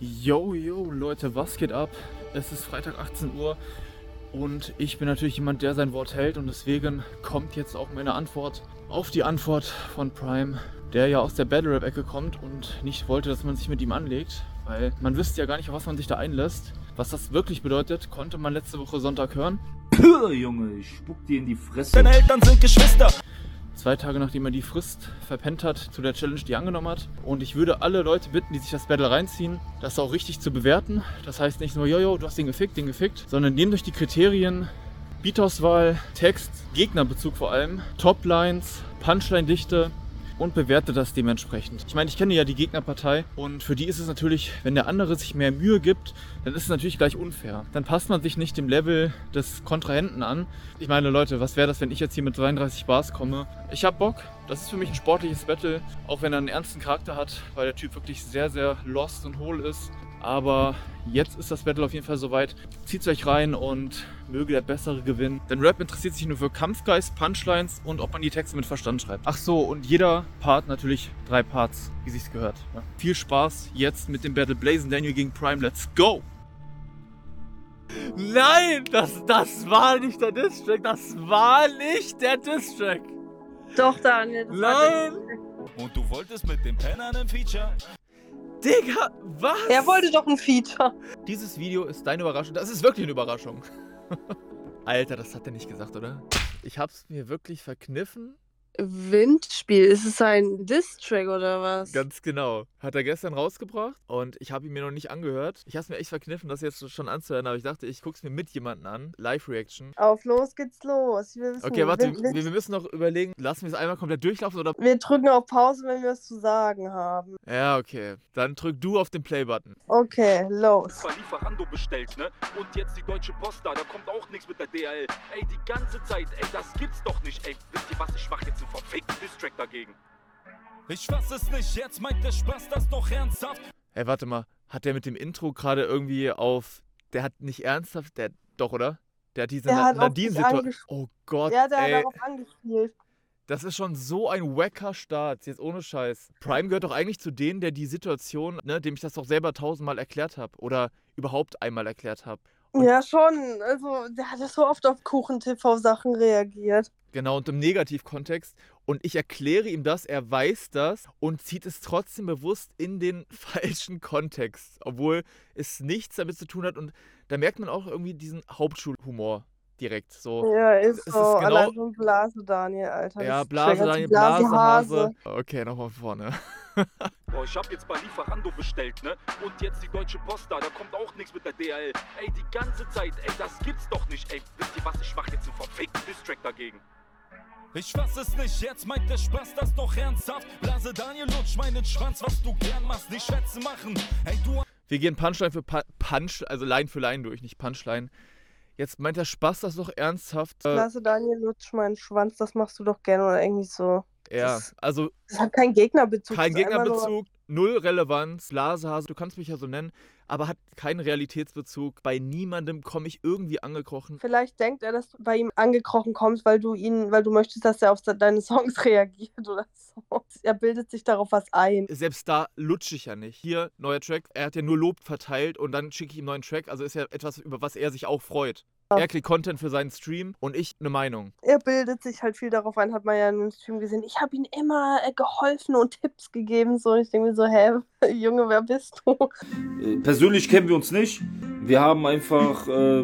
Yo, yo, Leute, was geht ab? Es ist Freitag 18 Uhr und ich bin natürlich jemand, der sein Wort hält und deswegen kommt jetzt auch meine Antwort auf die Antwort von Prime, der ja aus der Battle Rap Ecke kommt und nicht wollte, dass man sich mit ihm anlegt, weil man wüsste ja gar nicht, auf was man sich da einlässt. Was das wirklich bedeutet, konnte man letzte Woche Sonntag hören. Puh, Junge, ich spuck dir in die Fresse. Deine Eltern sind Geschwister. Zwei Tage nachdem er die Frist verpennt hat zu der Challenge, die er angenommen hat. Und ich würde alle Leute bitten, die sich das Battle reinziehen, das auch richtig zu bewerten. Das heißt nicht nur, jojo, du hast den gefickt, den gefickt, sondern nehmt euch die Kriterien Beatauswahl, Text, Gegnerbezug vor allem, Toplines, Punchline-Dichte und bewerte das dementsprechend. Ich meine, ich kenne ja die Gegnerpartei und für die ist es natürlich, wenn der andere sich mehr Mühe gibt, dann ist es natürlich gleich unfair. Dann passt man sich nicht dem Level des Kontrahenten an. Ich meine, Leute, was wäre das, wenn ich jetzt hier mit 32 Bars komme? Ich hab Bock. Das ist für mich ein sportliches Battle, auch wenn er einen ernsten Charakter hat, weil der Typ wirklich sehr, sehr lost und hohl ist. Aber jetzt ist das Battle auf jeden Fall soweit. Zieht euch rein und möge der Bessere gewinnen. Denn Rap interessiert sich nur für Kampfgeist, Punchlines und ob man die Texte mit Verstand schreibt. Ach so, und jeder Part natürlich drei Parts, wie sich's gehört. Ja. Viel Spaß jetzt mit dem Battle Blazing Daniel gegen Prime. Let's go! Nein, das, das war nicht der Distrack. Das war nicht der Distrack. Doch, Daniel. das war Nein! der- Und du wolltest mit dem Penner einen Feature. Digga, was? Er wollte doch ein Feature. Dieses Video ist deine Überraschung. Das ist wirklich eine Überraschung. Alter, das hat er nicht gesagt, oder? Ich hab's mir wirklich verkniffen. Windspiel, ist es ein Diss-Track oder was? Ganz genau. Hat er gestern rausgebracht und ich habe ihn mir noch nicht angehört. Ich hab's mir echt verkniffen, das jetzt schon anzuhören, aber ich dachte, ich guck's mir mit jemandem an. Live-Reaction. Auf los geht's los. Wir wissen, Okay, warte, wir, wir, wir müssen noch überlegen, lassen wir es einmal komplett durchlaufen oder. wir drücken auf Pause, wenn wir was zu sagen haben. Ja, okay. Dann drück du auf den Play-Button. Okay, los. Bei Lieferando bestellt, ne? Und jetzt die Deutsche Post da, da kommt auch nichts mit der DHL. Ey, die ganze Zeit, ey, das gibt's doch nicht, ey. Wisst ihr was, ich mach jetzt verfickten Distrack dagegen. Ich fass es nicht, jetzt meint der Spaß das doch ernsthaft. Hey, warte mal. Hat der mit dem Intro gerade irgendwie auf. Der hat nicht ernsthaft. Der. Doch, oder? Der hat diese Na hat Nadine-Situation. Oh Gott, Ja, der hat ey. darauf angespielt. Das ist schon so ein wacker Start, jetzt ohne Scheiß. Prime gehört doch eigentlich zu denen, der die Situation, ne, dem ich das doch selber tausendmal erklärt habe oder überhaupt einmal erklärt habe. Ja, schon. Also, der hat ja so oft auf Kuchen-TV-Sachen reagiert. Genau, und im Negativkontext. Und ich erkläre ihm das, er weiß das und zieht es trotzdem bewusst in den falschen Kontext, obwohl es nichts damit zu tun hat. Und da merkt man auch irgendwie diesen Hauptschulhumor direkt. So, Ja, ist es ist so. genau- Allein schon Blase, Daniel, Alter. ja, Blase, Daniel, Blase, Hase. Okay, nochmal vorne. Boah, ich hab jetzt bei Lieferando bestellt, ne? Und jetzt die Deutsche Post da, da kommt auch nichts mit der DHL. Ey, die ganze Zeit, ey, das gibt's doch nicht, ey. Wisst ihr was, ich mach jetzt einen verfickten Distrack dagegen. Ich fass es nicht, jetzt meint der Spaß das doch ernsthaft. Blase Daniel lutsch meinen Schwanz, was du gern machst, nicht Schwätze machen. Ey, du Wir gehen Punchline für Pu- Punch, also Line für Line durch, nicht Punchline. Jetzt meint der Spaß das doch ernsthaft. Äh, Klasse, Daniel, lutsch meinen Schwanz, das machst du doch gerne oder irgendwie so. ja, das- also Das hat keinen Gegnerbezug. kein Gegnerbezug, null Relevanz, Lasehase, du kannst mich ja so nennen, aber hat keinen Realitätsbezug. Bei niemandem komme ich irgendwie angekrochen. Vielleicht denkt er, dass du bei ihm angekrochen kommst, weil du ihn, weil du möchtest, dass er auf deine Songs reagiert oder so. Er bildet sich darauf was ein. Selbst da lutsche ich ja nicht. Hier, neuer Track, er hat ja nur Lob verteilt und dann schicke ich ihm neuen Track, also ist ja etwas, über was er sich auch freut. Er kriegt Content für seinen Stream und ich eine Meinung. Er bildet sich halt viel darauf ein, hat man ja in dem Stream gesehen. Ich habe ihm immer äh, geholfen und Tipps gegeben. So, ich denke mir so, hä, Junge, wer bist du? Äh, Persönlich kennen wir uns nicht. Wir haben einfach äh,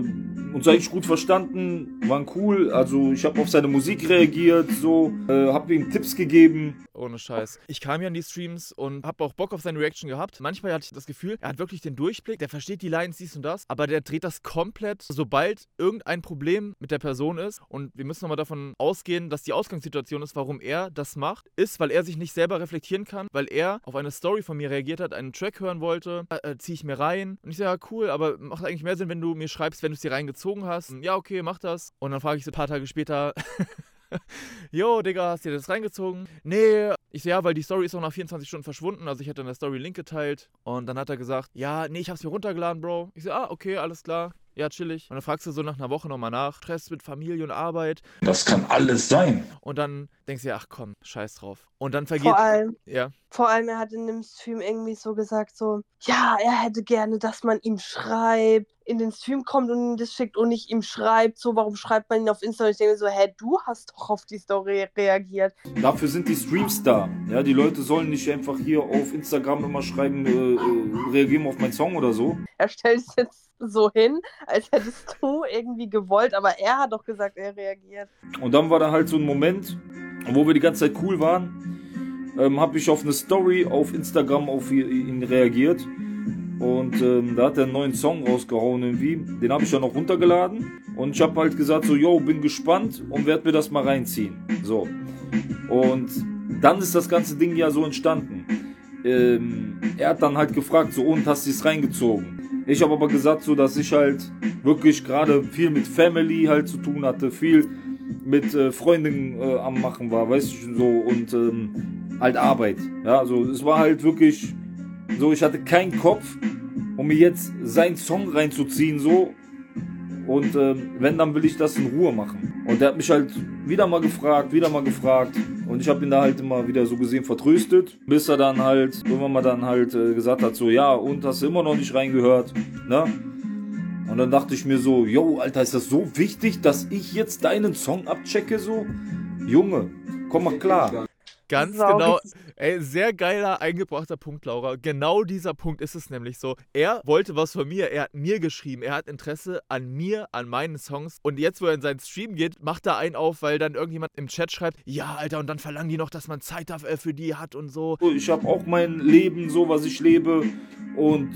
uns eigentlich gut verstanden, waren cool. Also ich habe auf seine Musik reagiert, so, äh, habe ihm Tipps gegeben. Ohne Scheiß. Ich kam ja an die Streams und habe auch Bock auf seine Reaction gehabt. Manchmal hatte ich das Gefühl, er hat wirklich den Durchblick, der versteht die Lines, dies und das, aber der dreht das komplett, sobald irgendein Problem mit der Person ist. Und wir müssen nochmal davon ausgehen, dass die Ausgangssituation ist, warum er das macht, ist, weil er sich nicht selber reflektieren kann, weil er auf eine Story von mir reagiert hat, einen Track hören wollte, äh, äh, ziehe ich mir rein. Und ich sage, ja, cool, aber macht eigentlich mehr Sinn, wenn du mir schreibst, wenn du es dir reingezogen hast. Ja, okay, mach das. Und dann frage ich so ein paar Tage später, Jo, Digga, hast du dir das reingezogen? Nee. Ich so, ja, weil die Story ist auch nach 24 Stunden verschwunden. Also ich hatte in der Story Link geteilt. Und dann hat er gesagt, ja, nee, ich hab's mir runtergeladen, Bro. Ich so, ah, okay, alles klar. Ja, chillig. Und dann fragst du so nach einer Woche nochmal nach. Stress mit Familie und Arbeit. Das kann alles sein. Und dann denkst du ja, ach komm, scheiß drauf. Und dann vergeht. Vor allem, Ja. Vor allem, er hat in dem Stream irgendwie so gesagt, so, ja, er hätte gerne, dass man ihm schreibt, in den Stream kommt und ihm das schickt und nicht ihm schreibt, so, warum schreibt man ihn auf Insta? Und ich denke so, hä, du hast doch auf die Story reagiert. Dafür sind die Streams da. Ja, die Leute sollen nicht einfach hier auf Instagram immer schreiben, äh, äh, reagieren auf meinen Song oder so. Er stellt es jetzt so hin, als hättest du irgendwie gewollt, aber er hat doch gesagt, er reagiert. Und dann war da halt so ein Moment, wo wir die ganze Zeit cool waren, ähm, habe ich auf eine Story auf Instagram auf ihn reagiert. Und ähm, da hat er einen neuen Song rausgehauen irgendwie. Den habe ich dann noch runtergeladen. Und ich habe halt gesagt so, yo, bin gespannt und werde mir das mal reinziehen. So. Und dann ist das ganze Ding ja so entstanden. Ähm, er hat dann halt gefragt, so, und hast du es reingezogen? Ich habe aber gesagt, so, dass ich halt wirklich gerade viel mit Family halt zu tun hatte, viel mit äh, Freundinnen äh, am Machen war, weißt du, so, und ähm, halt Arbeit. Ja, also es war halt wirklich so, ich hatte keinen Kopf, um mir jetzt seinen Song reinzuziehen, so. Und ähm, wenn, dann will ich das in Ruhe machen. Und der hat mich halt wieder mal gefragt, wieder mal gefragt. Und ich habe ihn da halt immer wieder so gesehen vertröstet, bis er dann halt irgendwann mal dann halt äh, gesagt hat, so, ja, und hast du immer noch nicht reingehört, ne? Und dann dachte ich mir so, yo, Alter, ist das so wichtig, dass ich jetzt deinen Song abchecke, so? Junge, komm mal klar. Ganz Sau genau. Ey, sehr geiler eingebrachter Punkt, Laura. Genau dieser Punkt ist es nämlich so. Er wollte was von mir, er hat mir geschrieben, er hat Interesse an mir, an meinen Songs. Und jetzt, wo er in seinen Stream geht, macht er einen auf, weil dann irgendjemand im Chat schreibt, ja, Alter, und dann verlangen die noch, dass man Zeit dafür für die hat und so. Ich habe auch mein Leben, so was ich lebe. Und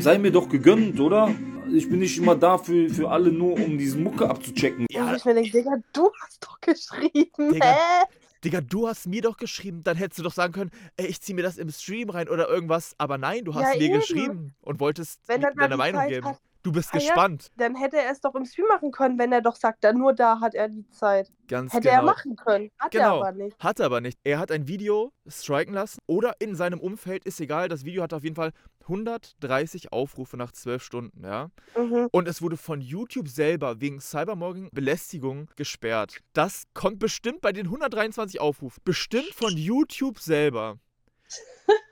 sei mir doch gegönnt, oder? Ich bin nicht immer da für, für alle nur, um diese Mucke abzuchecken. Und Ja, ich mir denke, Digga, du hast doch geschrieben, Digga. hä? Digga, du hast mir doch geschrieben, dann hättest du doch sagen können, ey, ich zieh mir das im Stream rein oder irgendwas. Aber nein, du hast Ja, mir eben. geschrieben und wolltest deine Meinung Zeit geben. hat. Du bist Ah ja. gespannt. Dann hätte er es doch im Stream machen können, wenn er doch sagt, dann nur da hat er die Zeit. Ganz Hätte genau. er machen können. Hat Genau. er aber nicht. Hat er aber nicht. Er hat ein Video striken lassen oder in seinem Umfeld, ist egal. Das Video hat auf jeden Fall 130 Aufrufe nach 12 Stunden, ja. Mhm. Und es wurde von YouTube selber wegen Cybermobbing-Belästigung gesperrt. Das kommt bestimmt bei den 123 Aufrufen. Bestimmt von YouTube selber.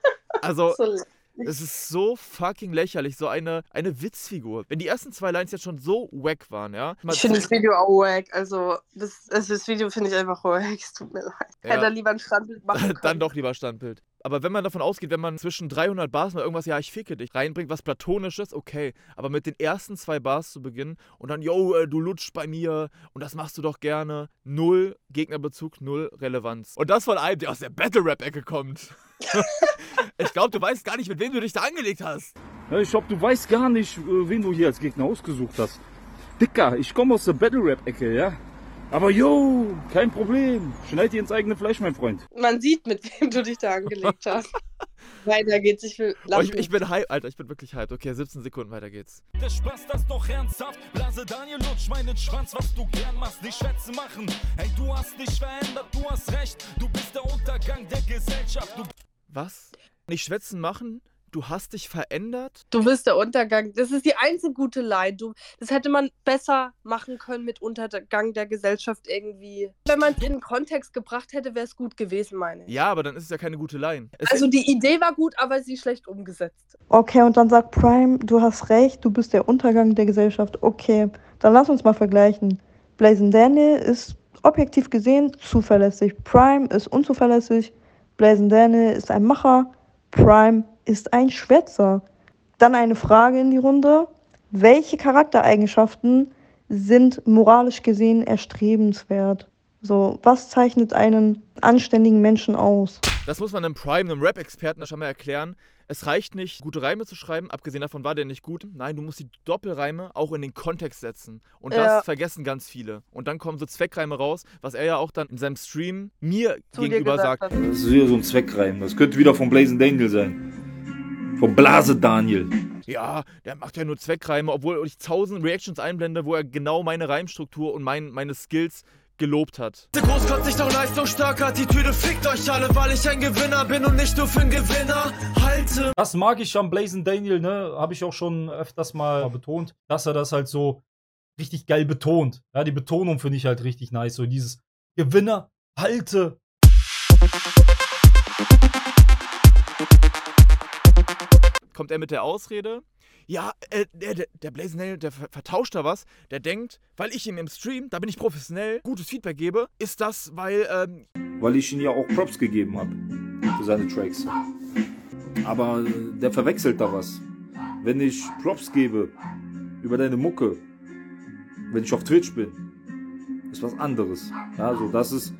Also, So, es ist so fucking lächerlich, so eine, eine Witzfigur. Wenn die ersten zwei Lines jetzt schon so wack waren, ja. Ich finde das Video auch wack. Also, das, also das Video finde ich einfach wack. Es tut mir leid. Ja. Hätte er lieber ein Standbild machen können. Dann doch lieber Standbild. Aber wenn man davon ausgeht, wenn man zwischen 300 Bars mal irgendwas, ja, ich ficke dich, reinbringt, was Platonisches, okay. Aber mit den ersten zwei Bars zu beginnen und dann, yo, äh, du lutschst bei mir und das machst du doch gerne. Null Gegnerbezug, null Relevanz. Und das von einem, der aus der Battle-Rap-Ecke kommt. ich glaube, du weißt gar nicht, mit wem du dich da angelegt hast. Ich glaube, du weißt gar nicht, äh, wen du hier als Gegner ausgesucht hast. Dicker, ich komme aus der Battle-Rap-Ecke, ja? Aber yo, kein Problem. Schneid dir ins eigene Fleisch, mein Freund. Man sieht, mit wem du dich da angelegt hast. Weiter geht's. Ich will Oh, ich, ich bin hyped, Alter, ich bin wirklich hyped. Okay, 17 Sekunden, weiter geht's. Der Spaß, das doch ernsthaft. Blase Daniel lutsch meinen Schwanz, was du gern machst, nicht Schwätze machen. Hey, du hast dich verändert, du hast recht. Du bist der Untergang der Gesellschaft. Du Was? Nicht schwätzen machen? Du hast dich verändert? Du bist der Untergang. Das ist die einzige gute Line. Du, das hätte man besser machen können mit Untergang der Gesellschaft irgendwie. Wenn man es in den Kontext gebracht hätte, wäre es gut gewesen, meine ich. Ja, aber dann ist es ja keine gute Line. Es Also die Idee war gut, aber sie ist schlecht umgesetzt. Okay, und dann sagt Prime, du hast recht, du bist der Untergang der Gesellschaft. Okay, dann lass uns mal vergleichen. Blazing Daniel ist objektiv gesehen zuverlässig. Prime ist unzuverlässig. Blazing Daniel ist ein Macher. Prime ist ein Schwätzer. Dann eine Frage in die Runde. Welche Charaktereigenschaften sind moralisch gesehen erstrebenswert? So, was zeichnet einen anständigen Menschen aus? Das muss man einem Prime, einem Rap-Experten schon mal erklären. Es reicht nicht, gute Reime zu schreiben, abgesehen davon war der nicht gut. Nein, du musst die Doppelreime auch in den Kontext setzen. Und das Ja. vergessen ganz viele. Und dann kommen so Zweckreime raus, was er ja auch dann in seinem Stream mir Zu gegenüber sagt. hat. Das ist wieder so ein Zweckreim. Das könnte wieder von Blazing Daniel sein. Von Blase Daniel. Ja, der macht ja nur Zweckreime, obwohl ich tausend Reactions einblende, wo er genau meine Reimstruktur und mein, meine Skills gelobt hat. Großkotzig doch leistungsstark, Attitüde fickt euch alle, weil ich ein Gewinner bin und nicht nur für einen Gewinner halte. Das mag ich am Blazing Daniel, ne? Habe ich auch schon öfters mal betont, dass er das halt so richtig geil betont. Ja, die Betonung finde ich halt richtig nice. So dieses Gewinner, halte. kommt er mit der Ausrede, ja, äh, der, der, Nail, der ver- vertauscht da was. Der denkt, weil ich ihm im Stream, da bin ich professionell, gutes Feedback gebe, ist das, weil, ähm, weil ich ihm ja auch Props gegeben habe für seine Tracks. Aber äh, der verwechselt da was. Wenn ich Props gebe über deine Mucke, wenn ich auf Twitch bin, ist was anderes. Ja, so das ist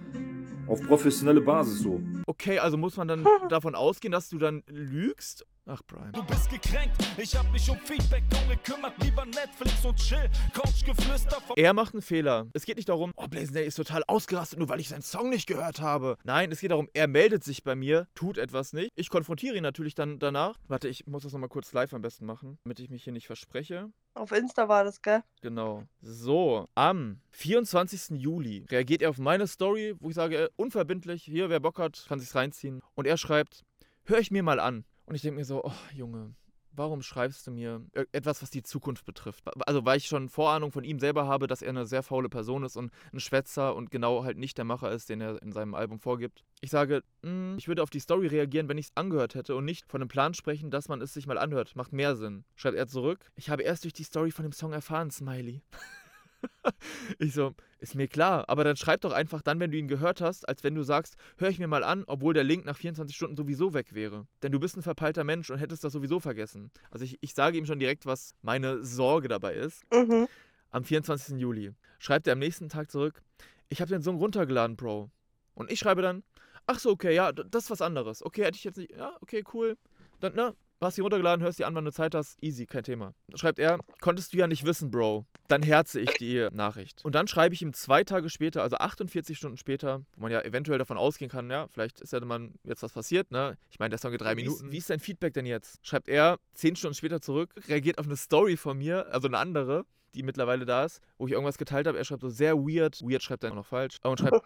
auf professionelle Basis so. okay, also muss man dann davon ausgehen, dass du dann lügst? Ach, Brian. Du bist gekränkt, ich hab mich um Feedback gekümmert, lieber Netflix und Chill, Couchgeflüster von Er macht einen Fehler. Es geht nicht darum, oh, Blazing Day ist total ausgerastet, nur weil ich seinen Song nicht gehört habe. Nein, es geht darum, er meldet sich bei mir, tut etwas nicht. Ich konfrontiere ihn natürlich dann danach. Warte, ich muss das nochmal kurz live am besten machen, damit ich mich hier nicht verspreche. Auf Insta war das, gell? Genau. So, am 24. Juli reagiert er auf meine Story, wo ich sage, äh, unverbindlich, hier, wer Bock hat, kann sich's reinziehen. Und er schreibt, hör ich mir mal an. Und ich denke mir so, oh Junge, warum schreibst du mir ir- etwas, was die Zukunft betrifft? Also, weil ich schon Vorahnung von ihm selber habe, dass er eine sehr faule Person ist und ein Schwätzer und genau halt nicht der Macher ist, den er in seinem Album vorgibt. Ich sage, "Mm, ich würde auf die Story reagieren, wenn ich es angehört hätte und nicht von einem Plan sprechen, dass man es sich mal anhört. Macht mehr Sinn. Schreibt er zurück. Ich habe erst durch die Story von dem Song erfahren, Smiley. ich so, ist mir klar, aber dann schreib doch einfach dann, wenn du ihn gehört hast, als wenn du sagst, hör ich mir mal an, obwohl der Link nach 24 Stunden sowieso weg wäre. Denn du bist ein verpeilter Mensch und hättest das sowieso vergessen. Also ich, ich sage ihm schon direkt, was meine Sorge dabei ist. Mhm. Am 24. Juli schreibt er am nächsten Tag zurück, ich habe den Song runtergeladen, Bro. Und ich schreibe dann, ach so, okay, ja, das ist was anderes. Okay, hätte ich jetzt nicht, ja, okay, cool. Dann, ne, hast die runtergeladen, hörst die an, wann du Zeit hast, easy, kein Thema. Schreibt er, konntest du ja nicht wissen, Bro. Dann herze ich die Nachricht. Und dann schreibe ich ihm zwei Tage später, also 48 Stunden später, wo man ja eventuell davon ausgehen kann, ja, vielleicht ist ja dann jetzt was passiert, ne? Ich meine, der Song geht drei Wie ist- Minuten. Wie ist dein Feedback denn jetzt? Schreibt er zehn Stunden später zurück, reagiert auf eine Story von mir, also eine andere, die mittlerweile da ist, wo ich irgendwas geteilt habe. Er schreibt so sehr weird. Weird schreibt er noch falsch. Und schreibt,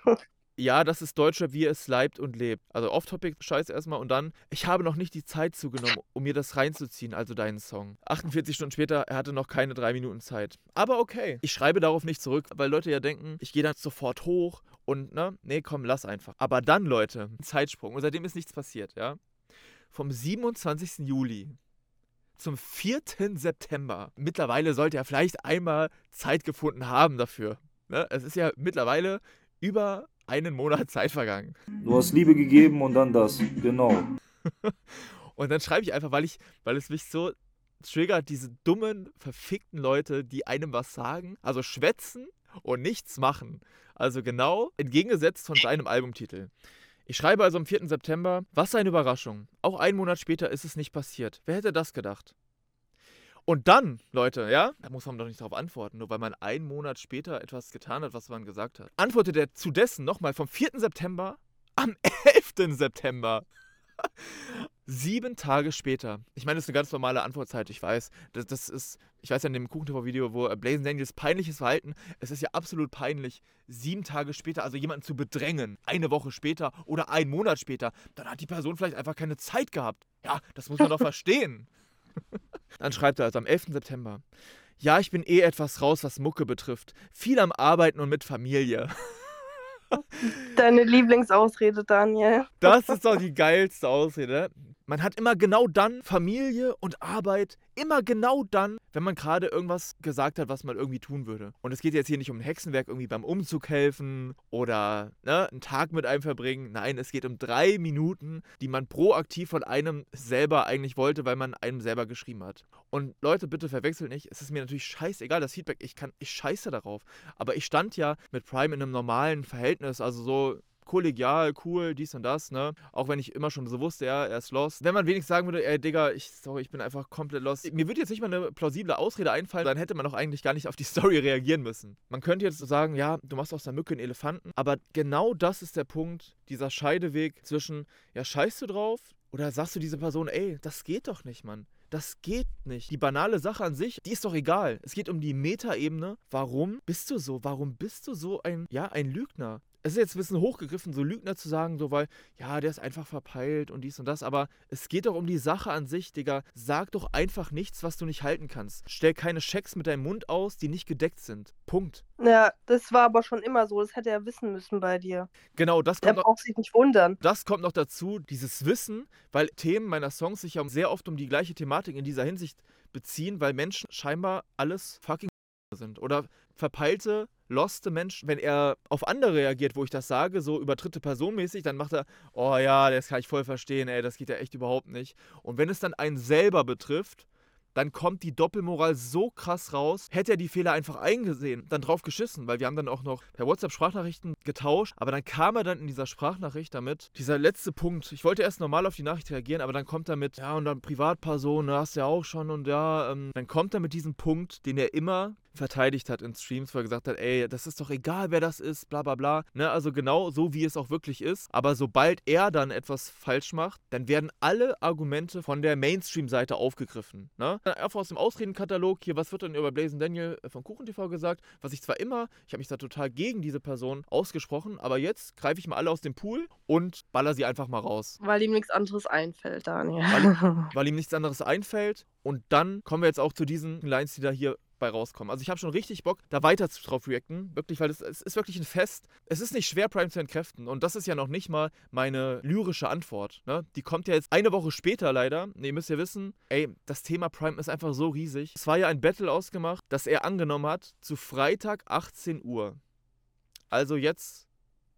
ja, das ist Deutschrap, wie es leibt und lebt. Also Off-Topic-Scheiß erstmal und dann, ich habe noch nicht die Zeit zugenommen, um mir das reinzuziehen, also deinen Song. 48 Stunden später, er hatte noch keine drei Minuten Zeit. Aber okay. Ich schreibe darauf nicht zurück, weil Leute ja denken, ich gehe dann sofort hoch und, ne, nee, komm, lass einfach. Aber dann, Leute, Zeitsprung. Und seitdem ist nichts passiert, ja. Vom 27. Juli zum 4. September. Mittlerweile sollte er vielleicht einmal Zeit gefunden haben dafür. Ne? Es ist ja mittlerweile über einen Monat Zeit vergangen. Du hast Liebe gegeben und dann das. Genau. Und dann schreibe ich einfach, weil ich, weil es mich so triggert, diese dummen, verfickten Leute, die einem was sagen, also schwätzen und nichts machen. Also genau entgegengesetzt von seinem Albumtitel. Ich schreibe also am 4. September, was eine Überraschung. Auch einen Monat später ist es nicht passiert. Wer hätte das gedacht? Und dann, Leute, ja, da muss man doch nicht darauf antworten, nur weil man einen Monat später etwas getan hat, was man gesagt hat. Antwortet er zu dessen nochmal vom 4. September am 11. September. Sieben Tage später. Ich meine, das ist eine ganz normale Antwortzeit, ich weiß. Das, das ist, ich weiß ja in dem Kuchentv-Video, wo äh, Blazing Daniels peinliches Verhalten, es ist ja absolut peinlich, sieben Tage später, also jemanden zu bedrängen, eine Woche später oder einen Monat später, dann hat die Person vielleicht einfach keine Zeit gehabt. Ja, das muss man doch verstehen. Dann schreibt er also am 11. September. Ja, ich bin eh etwas raus, was Mucke betrifft. Viel am Arbeiten und mit Familie. Deine Lieblingsausrede, Daniel. Das ist doch die geilste Ausrede. Man hat immer genau dann Familie und Arbeit, immer genau dann, wenn man gerade irgendwas gesagt hat, was man irgendwie tun würde. Und es geht jetzt hier nicht um ein Hexenwerk, irgendwie beim Umzug helfen oder ne, einen Tag mit einem verbringen. Nein, es geht um drei Minuten, die man proaktiv von einem selber eigentlich wollte, weil man einem selber geschrieben hat. Und Leute, bitte verwechselt nicht. Es ist mir natürlich scheißegal, das Feedback. Ich kann, ich scheiße darauf. Aber ich stand ja mit Prime in einem normalen Verhältnis, also so kollegial, cool, dies und das, ne? Auch wenn ich immer schon so wusste, ja, er ist lost. Wenn man wenigstens sagen würde, ey, Digga, ich, sorry, ich bin einfach komplett lost. Mir würde jetzt nicht mal eine plausible Ausrede einfallen, dann hätte man auch eigentlich gar nicht auf die Story reagieren müssen. Man könnte jetzt sagen, ja, du machst aus der Mücke einen Elefanten, aber genau das ist der Punkt, dieser Scheideweg zwischen, ja, scheißt du drauf oder sagst du dieser Person, ey, das geht doch nicht, Mann. Das geht nicht. Die banale Sache an sich, die ist doch egal. Es geht um die Metaebene. Warum bist du so? Warum bist du so ein, ja, ein Lügner? Es ist jetzt ein bisschen hochgegriffen, so Lügner zu sagen, so weil, ja, der ist einfach verpeilt und dies und das, aber es geht doch um die Sache an sich, Digga. Sag doch einfach nichts, was du nicht halten kannst. Stell keine Schecks mit deinem Mund aus, die nicht gedeckt sind. Punkt. Ja, das war aber schon immer so. Das hätte er wissen müssen bei dir. Genau, das Er kommt, noch, braucht sich nicht wundern. das kommt noch dazu, dieses Wissen, weil Themen meiner Songs sich ja sehr oft um die gleiche Thematik in dieser Hinsicht beziehen, weil Menschen scheinbar alles fucking sind. Oder verpeilte, loste Menschen, wenn er auf andere reagiert, wo ich das sage, so über dritte Person mäßig, dann macht er, oh ja, das kann ich voll verstehen, ey, das geht ja echt überhaupt nicht. Und wenn es dann einen selber betrifft, dann kommt die Doppelmoral so krass raus. Hätte er die Fehler einfach eingesehen, dann drauf geschissen, weil wir haben dann auch noch per WhatsApp Sprachnachrichten getauscht, aber dann kam er dann in dieser Sprachnachricht damit, dieser letzte Punkt, ich wollte erst normal auf die Nachricht reagieren, aber dann kommt er mit, ja, und dann Privatperson, hast du ja auch schon und ja, ähm, dann kommt er mit diesem Punkt, den er immer verteidigt hat in Streams, wo er gesagt hat, ey, das ist doch egal, wer das ist, bla bla bla. Ne, also genau so, wie es auch wirklich ist. Aber sobald er dann etwas falsch macht, dann werden alle Argumente von der Mainstream-Seite aufgegriffen. Ne? Einfach aus dem Ausredenkatalog, hier, was wird denn über Blazen Daniel von KuchenTV gesagt? Was ich zwar immer, ich habe mich da total gegen diese Person ausgesprochen, aber jetzt greife ich mal alle aus dem Pool und baller sie einfach mal raus. Weil ihm nichts anderes einfällt, Daniel. weil ihm nichts anderes einfällt. Und dann kommen wir jetzt auch zu diesen Lines, die da hier bei rauskommen. Also ich habe schon richtig Bock, da weiter zu- drauf reacten. Wirklich, weil es, es ist wirklich ein Fest. Es ist nicht schwer, Prime zu entkräften. Und das ist ja noch nicht mal meine lyrische Antwort. Ne? Die kommt ja jetzt eine Woche später leider. Ne, ihr müsst ja wissen, ey, das Thema Prime ist einfach so riesig. Es war ja ein Battle ausgemacht, das er angenommen hat zu Freitag 18 Uhr. Also jetzt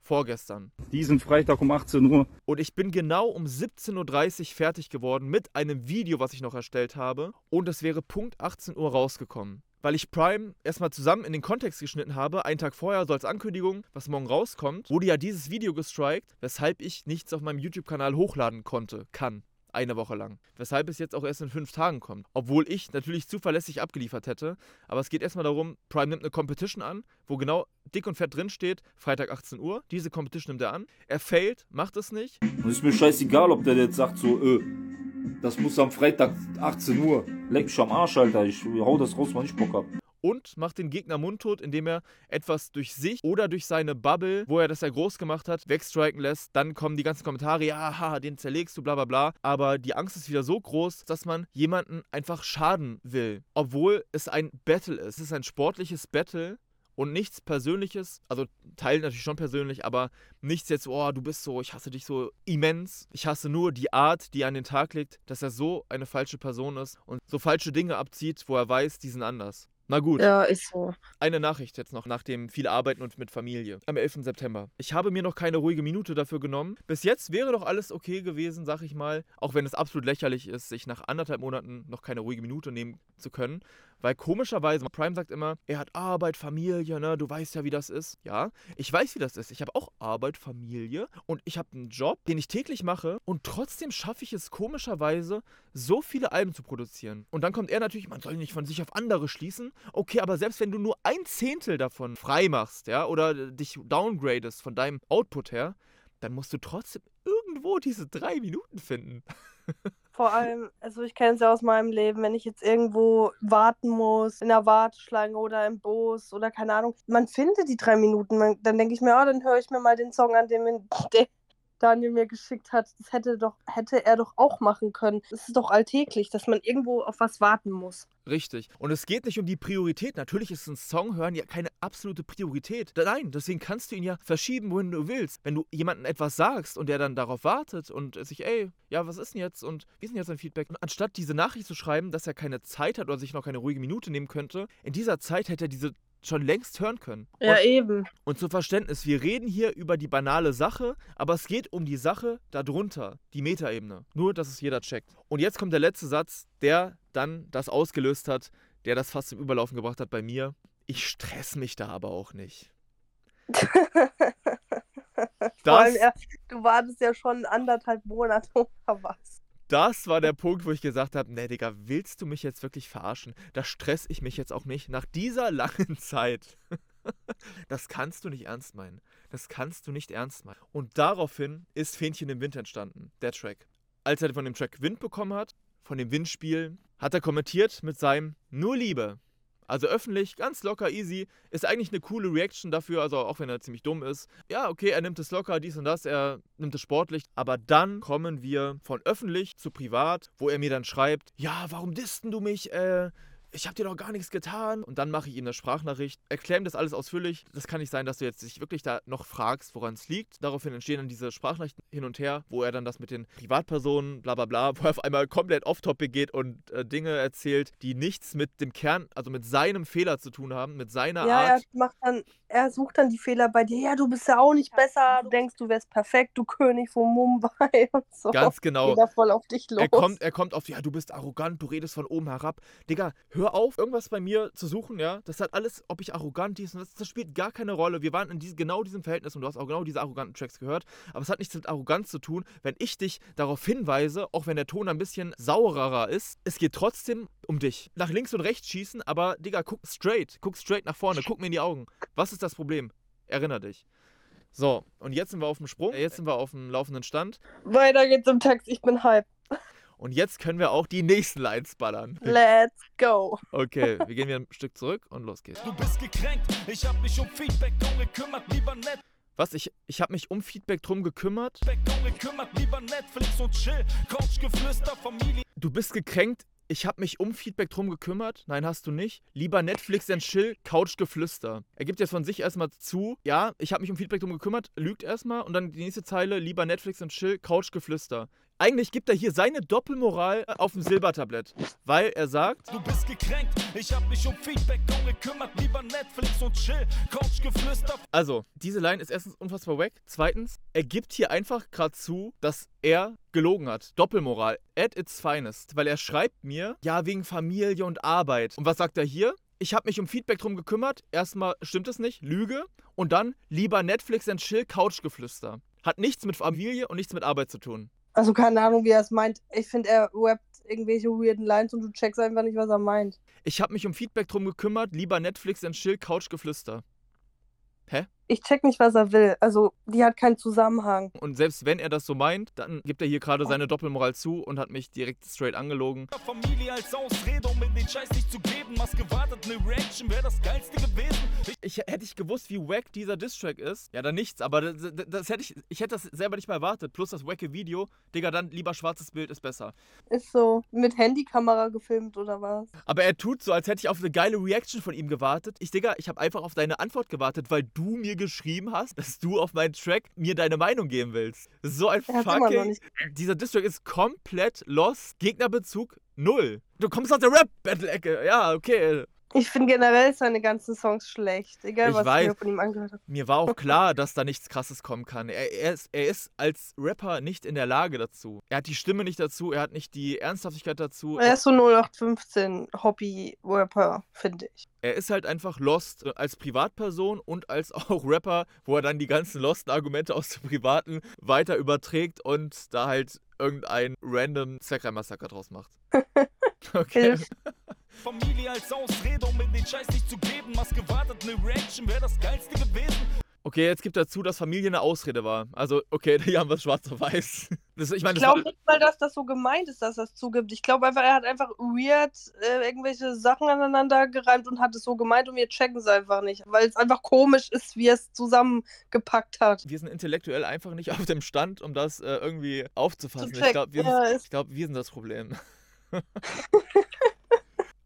vorgestern. Diesen Freitag um 18 Uhr. Und ich bin genau um 17.30 Uhr fertig geworden mit einem Video, was ich noch erstellt habe. Und es wäre Punkt 18 Uhr rausgekommen. Weil ich Prime erstmal zusammen in den Kontext geschnitten habe, einen Tag vorher, so als Ankündigung, was morgen rauskommt, wurde ja dieses Video gestrikt, weshalb ich nichts auf meinem YouTube-Kanal hochladen konnte, kann. Eine Woche lang. Weshalb es jetzt auch erst in fünf Tagen kommt. Obwohl ich natürlich zuverlässig abgeliefert hätte. Aber es geht erstmal darum, Prime nimmt eine Competition an, wo genau dick und fett drin steht, Freitag 18 Uhr. Diese Competition nimmt er an. Er failt, macht es nicht. Und ist mir scheißegal, ob der jetzt sagt so, äh, das muss am Freitag 18 Uhr. Leck mich am Arsch, Alter. Ich hau das raus, wann ich Bock hab. und macht den Gegner mundtot, indem er etwas durch sich oder durch seine Bubble, wo er das ja groß gemacht hat, wegstriken lässt. Dann kommen die ganzen Kommentare, ja, haha, den zerlegst du, bla bla bla. Aber die Angst ist wieder so groß, dass man jemanden einfach schaden will. Obwohl es ein Battle ist. Es ist ein sportliches Battle. Und nichts Persönliches, also Teil natürlich schon persönlich, aber nichts jetzt, oh, du bist so, ich hasse dich so immens. Ich hasse nur die Art, die er an den Tag legt, dass er so eine falsche Person ist und so falsche Dinge abzieht, wo er weiß, die sind anders. Na gut. Ja, ist so. Eine Nachricht jetzt noch nach dem viel Arbeiten und mit Familie. Am 11. September. Ich habe mir noch keine ruhige Minute dafür genommen. Bis jetzt wäre doch alles okay gewesen, sag ich mal. Auch wenn es absolut lächerlich ist, sich nach anderthalb Monaten noch keine ruhige Minute nehmen zu können. Weil komischerweise, Prime sagt immer, er hat Arbeit, Familie, ne? Du weißt ja, wie das ist. Ja, ich weiß, wie das ist. Ich habe auch Arbeit, Familie und ich habe einen Job, den ich täglich mache und trotzdem schaffe ich es komischerweise, so viele Alben zu produzieren. Und dann kommt er natürlich, man soll nicht von sich auf andere schließen. Okay, aber selbst wenn du nur ein Zehntel davon frei machst, ja, oder dich downgradest von deinem Output her, dann musst du trotzdem irgendwo diese drei Minuten finden. Vor allem, also ich kenne es ja aus meinem Leben, wenn ich jetzt irgendwo warten muss, in der Warteschlange oder im Bus oder keine Ahnung, man findet die drei Minuten. Man, dann denke ich mir, oh, dann höre ich mir mal den Song an, den, den Daniel mir geschickt hat. Das hätte, doch, hätte er doch auch machen können. Es ist doch alltäglich, dass man irgendwo auf was warten muss. Richtig. Und es geht nicht um die Priorität. Natürlich ist ein Song hören ja keine absolute Priorität. Nein, deswegen kannst du ihn ja verschieben, wohin du willst. Wenn du jemandem etwas sagst und der dann darauf wartet und sich, ey, ja, was ist denn jetzt und wie ist denn jetzt dein Feedback? Und anstatt diese Nachricht zu schreiben, dass er keine Zeit hat oder sich noch keine ruhige Minute nehmen könnte, in dieser Zeit hätte er diese schon längst hören können. Ja, und, eben. und zum Verständnis, wir reden hier über die banale Sache, aber es geht um die Sache darunter, die Metaebene. Nur, dass es jeder checkt. Und jetzt kommt der letzte Satz, der dann das ausgelöst hat, der das fast zum Überlaufen gebracht hat bei mir. Ich stress mich da aber auch nicht. Allem, Das, er, du wartest ja schon anderthalb Monate oder was. Das war der Punkt, wo ich gesagt habe, nee, Digga, willst du mich jetzt wirklich verarschen? Da stress ich mich jetzt auch nicht nach dieser langen Zeit. Das kannst du nicht ernst meinen. Das kannst du nicht ernst meinen. Und daraufhin ist Fähnchen im Wind entstanden, der Track. Als er von dem Track Wind bekommen hat, von dem Windspiel, hat er kommentiert mit seinem Nur Liebe. Also öffentlich, ganz locker, easy. Ist eigentlich eine coole Reaction dafür, also auch wenn er ziemlich dumm ist. Ja, okay, er nimmt es locker, dies und das, er nimmt es sportlich. Aber dann kommen wir von öffentlich zu privat, wo er mir dann schreibt, ja, warum dissten du mich? Äh, ich habe dir doch gar nichts getan. Und dann mache ich ihm eine Sprachnachricht, erkläre ihm das alles ausführlich. Das kann nicht sein, dass du jetzt dich wirklich da noch fragst, woran es liegt. Daraufhin entstehen dann diese Sprachnachrichten hin und her, wo er dann das mit den Privatpersonen, bla bla bla, wo er auf einmal komplett off-topic geht und äh, Dinge erzählt, die nichts mit dem Kern, also mit seinem Fehler zu tun haben, mit seiner Ja, er Art. macht dann, er sucht dann die Fehler bei dir. Ja, du bist ja auch nicht besser. Du denkst, du wärst perfekt, du König von Mumbai und so. Ganz genau. Geht er voll auf dich los. Er kommt, er kommt auf, ja, du bist arrogant, du redest von oben herab. Digga, hör auf, irgendwas bei mir zu suchen, ja. Das hat alles, ob ich arrogant und das, das spielt gar keine Rolle. Wir waren in diesem, genau diesem Verhältnis und du hast auch genau diese arroganten Tracks gehört. Aber es hat nichts mit Arroganz zu tun, wenn ich dich darauf hinweise, auch wenn der Ton ein bisschen saurerer ist, es geht trotzdem um dich. Nach links und rechts schießen, aber Digga, guck straight, guck straight nach vorne, guck mir in die Augen. Was ist das Problem? Erinner dich. So, und jetzt sind wir auf dem Sprung, jetzt sind wir auf dem laufenden Stand. Weiter geht's im Text. Ich bin hype. Und jetzt können wir auch die nächsten Lines ballern. Let's go. Okay, wir gehen wieder ein Stück zurück und los geht's. Du bist gekränkt, ich hab mich um Feedback drum gekümmert, lieber Netflix Was? Ich, ich habe mich um Feedback drum gekümmert. drum gekümmert, lieber Netflix und Chill, Couchgeflüster, Familie. Du bist gekränkt. Ich habe mich um Feedback drum gekümmert. Nein, hast du nicht. Lieber Netflix and Chill, Couchgeflüster. Er gibt jetzt von sich erstmal zu, ja, ich habe mich um Feedback drum gekümmert, lügt erstmal und dann die nächste Zeile, lieber Netflix and Chill, Couchgeflüster. Eigentlich gibt er hier seine Doppelmoral auf dem Silbertablett, weil er sagt, Du bist gekränkt, ich hab mich um Feedback drum gekümmert, lieber Netflix und Chill, Couchgeflüster. Also, diese Line ist erstens unfassbar wack. Zweitens, er gibt hier einfach gerade zu, dass er gelogen hat. Doppelmoral. At its finest. Weil er schreibt mir, ja, wegen Familie und Arbeit. Und was sagt er hier? Ich habe mich um Feedback drum gekümmert. Erstmal stimmt es nicht, Lüge. Und dann lieber Netflix and Chill Couchgeflüster. Hat nichts mit Familie und nichts mit Arbeit zu tun. Also keine Ahnung, wie er es meint. Ich finde, er rappt irgendwelche weirden Lines und du checkst einfach nicht, was er meint. Ich habe mich um Feedback drum gekümmert. Lieber Netflix and Chill Couchgeflüster. Ich check nicht, was er will. Also, die hat keinen Zusammenhang. Und selbst wenn er das so meint, dann gibt er hier gerade seine Doppelmoral zu und hat mich direkt straight angelogen. Familie als Ausrede, um mir den Scheiß nicht zu geben. Was gewartet, ne Reaction wäre das geilste gewesen. Ich, hätte ich gewusst, wie wack dieser Distrack ist, ja dann nichts, aber das, das, das hätte ich, ich hätte das selber nicht mal erwartet. Plus das wacke Video, Digga, dann lieber schwarzes Bild ist besser. Ist so mit Handykamera gefilmt oder was? Aber er tut so, als hätte ich auf eine geile Reaction von ihm gewartet. Ich, Digga, ich habe einfach auf deine Antwort gewartet, weil du mir geschrieben hast, dass du auf meinen Track mir deine Meinung geben willst. So ein hat's fucking... Dieser Distrack ist komplett lost. Gegnerbezug null. Du kommst aus der Rap-Battle-Ecke. Ja, okay. Ich finde generell seine ganzen Songs schlecht. Egal, Ich was weiß. ich mir von ihm angehört habe. Mir war auch klar, dass da nichts Krasses kommen kann. Er, er, ist, er ist als Rapper nicht in der Lage dazu. Er hat die Stimme nicht dazu, er hat nicht die Ernsthaftigkeit dazu. Er ist so 0815 Hobby-Rapper, finde ich. Er ist halt einfach lost als Privatperson und als auch Rapper, wo er dann die ganzen losten Argumente aus dem Privaten weiter überträgt und da halt irgendein random Sackrai-Massaker draus macht. Okay. Familie als Ausrede, um mir den Scheiß nicht zu geben. Was gewartet, ne Reaction wäre das geilste gewesen. Okay, jetzt gibt er zu, dass Familie eine Ausrede war. Also, okay, hier haben wir es schwarz auf weiß. Das, ich meine, Ich das glaube nicht mal, dass das so gemeint ist, dass er es zugibt. Ich glaube einfach, er hat einfach weird äh, irgendwelche Sachen aneinander gereimt und hat es so gemeint und wir checken es einfach nicht. Weil es einfach komisch ist, wie er es zusammengepackt hat. wir sind intellektuell einfach nicht auf dem Stand, um das äh, irgendwie aufzufassen. Ich glaube, wir, ja, glaub, wir sind das Problem.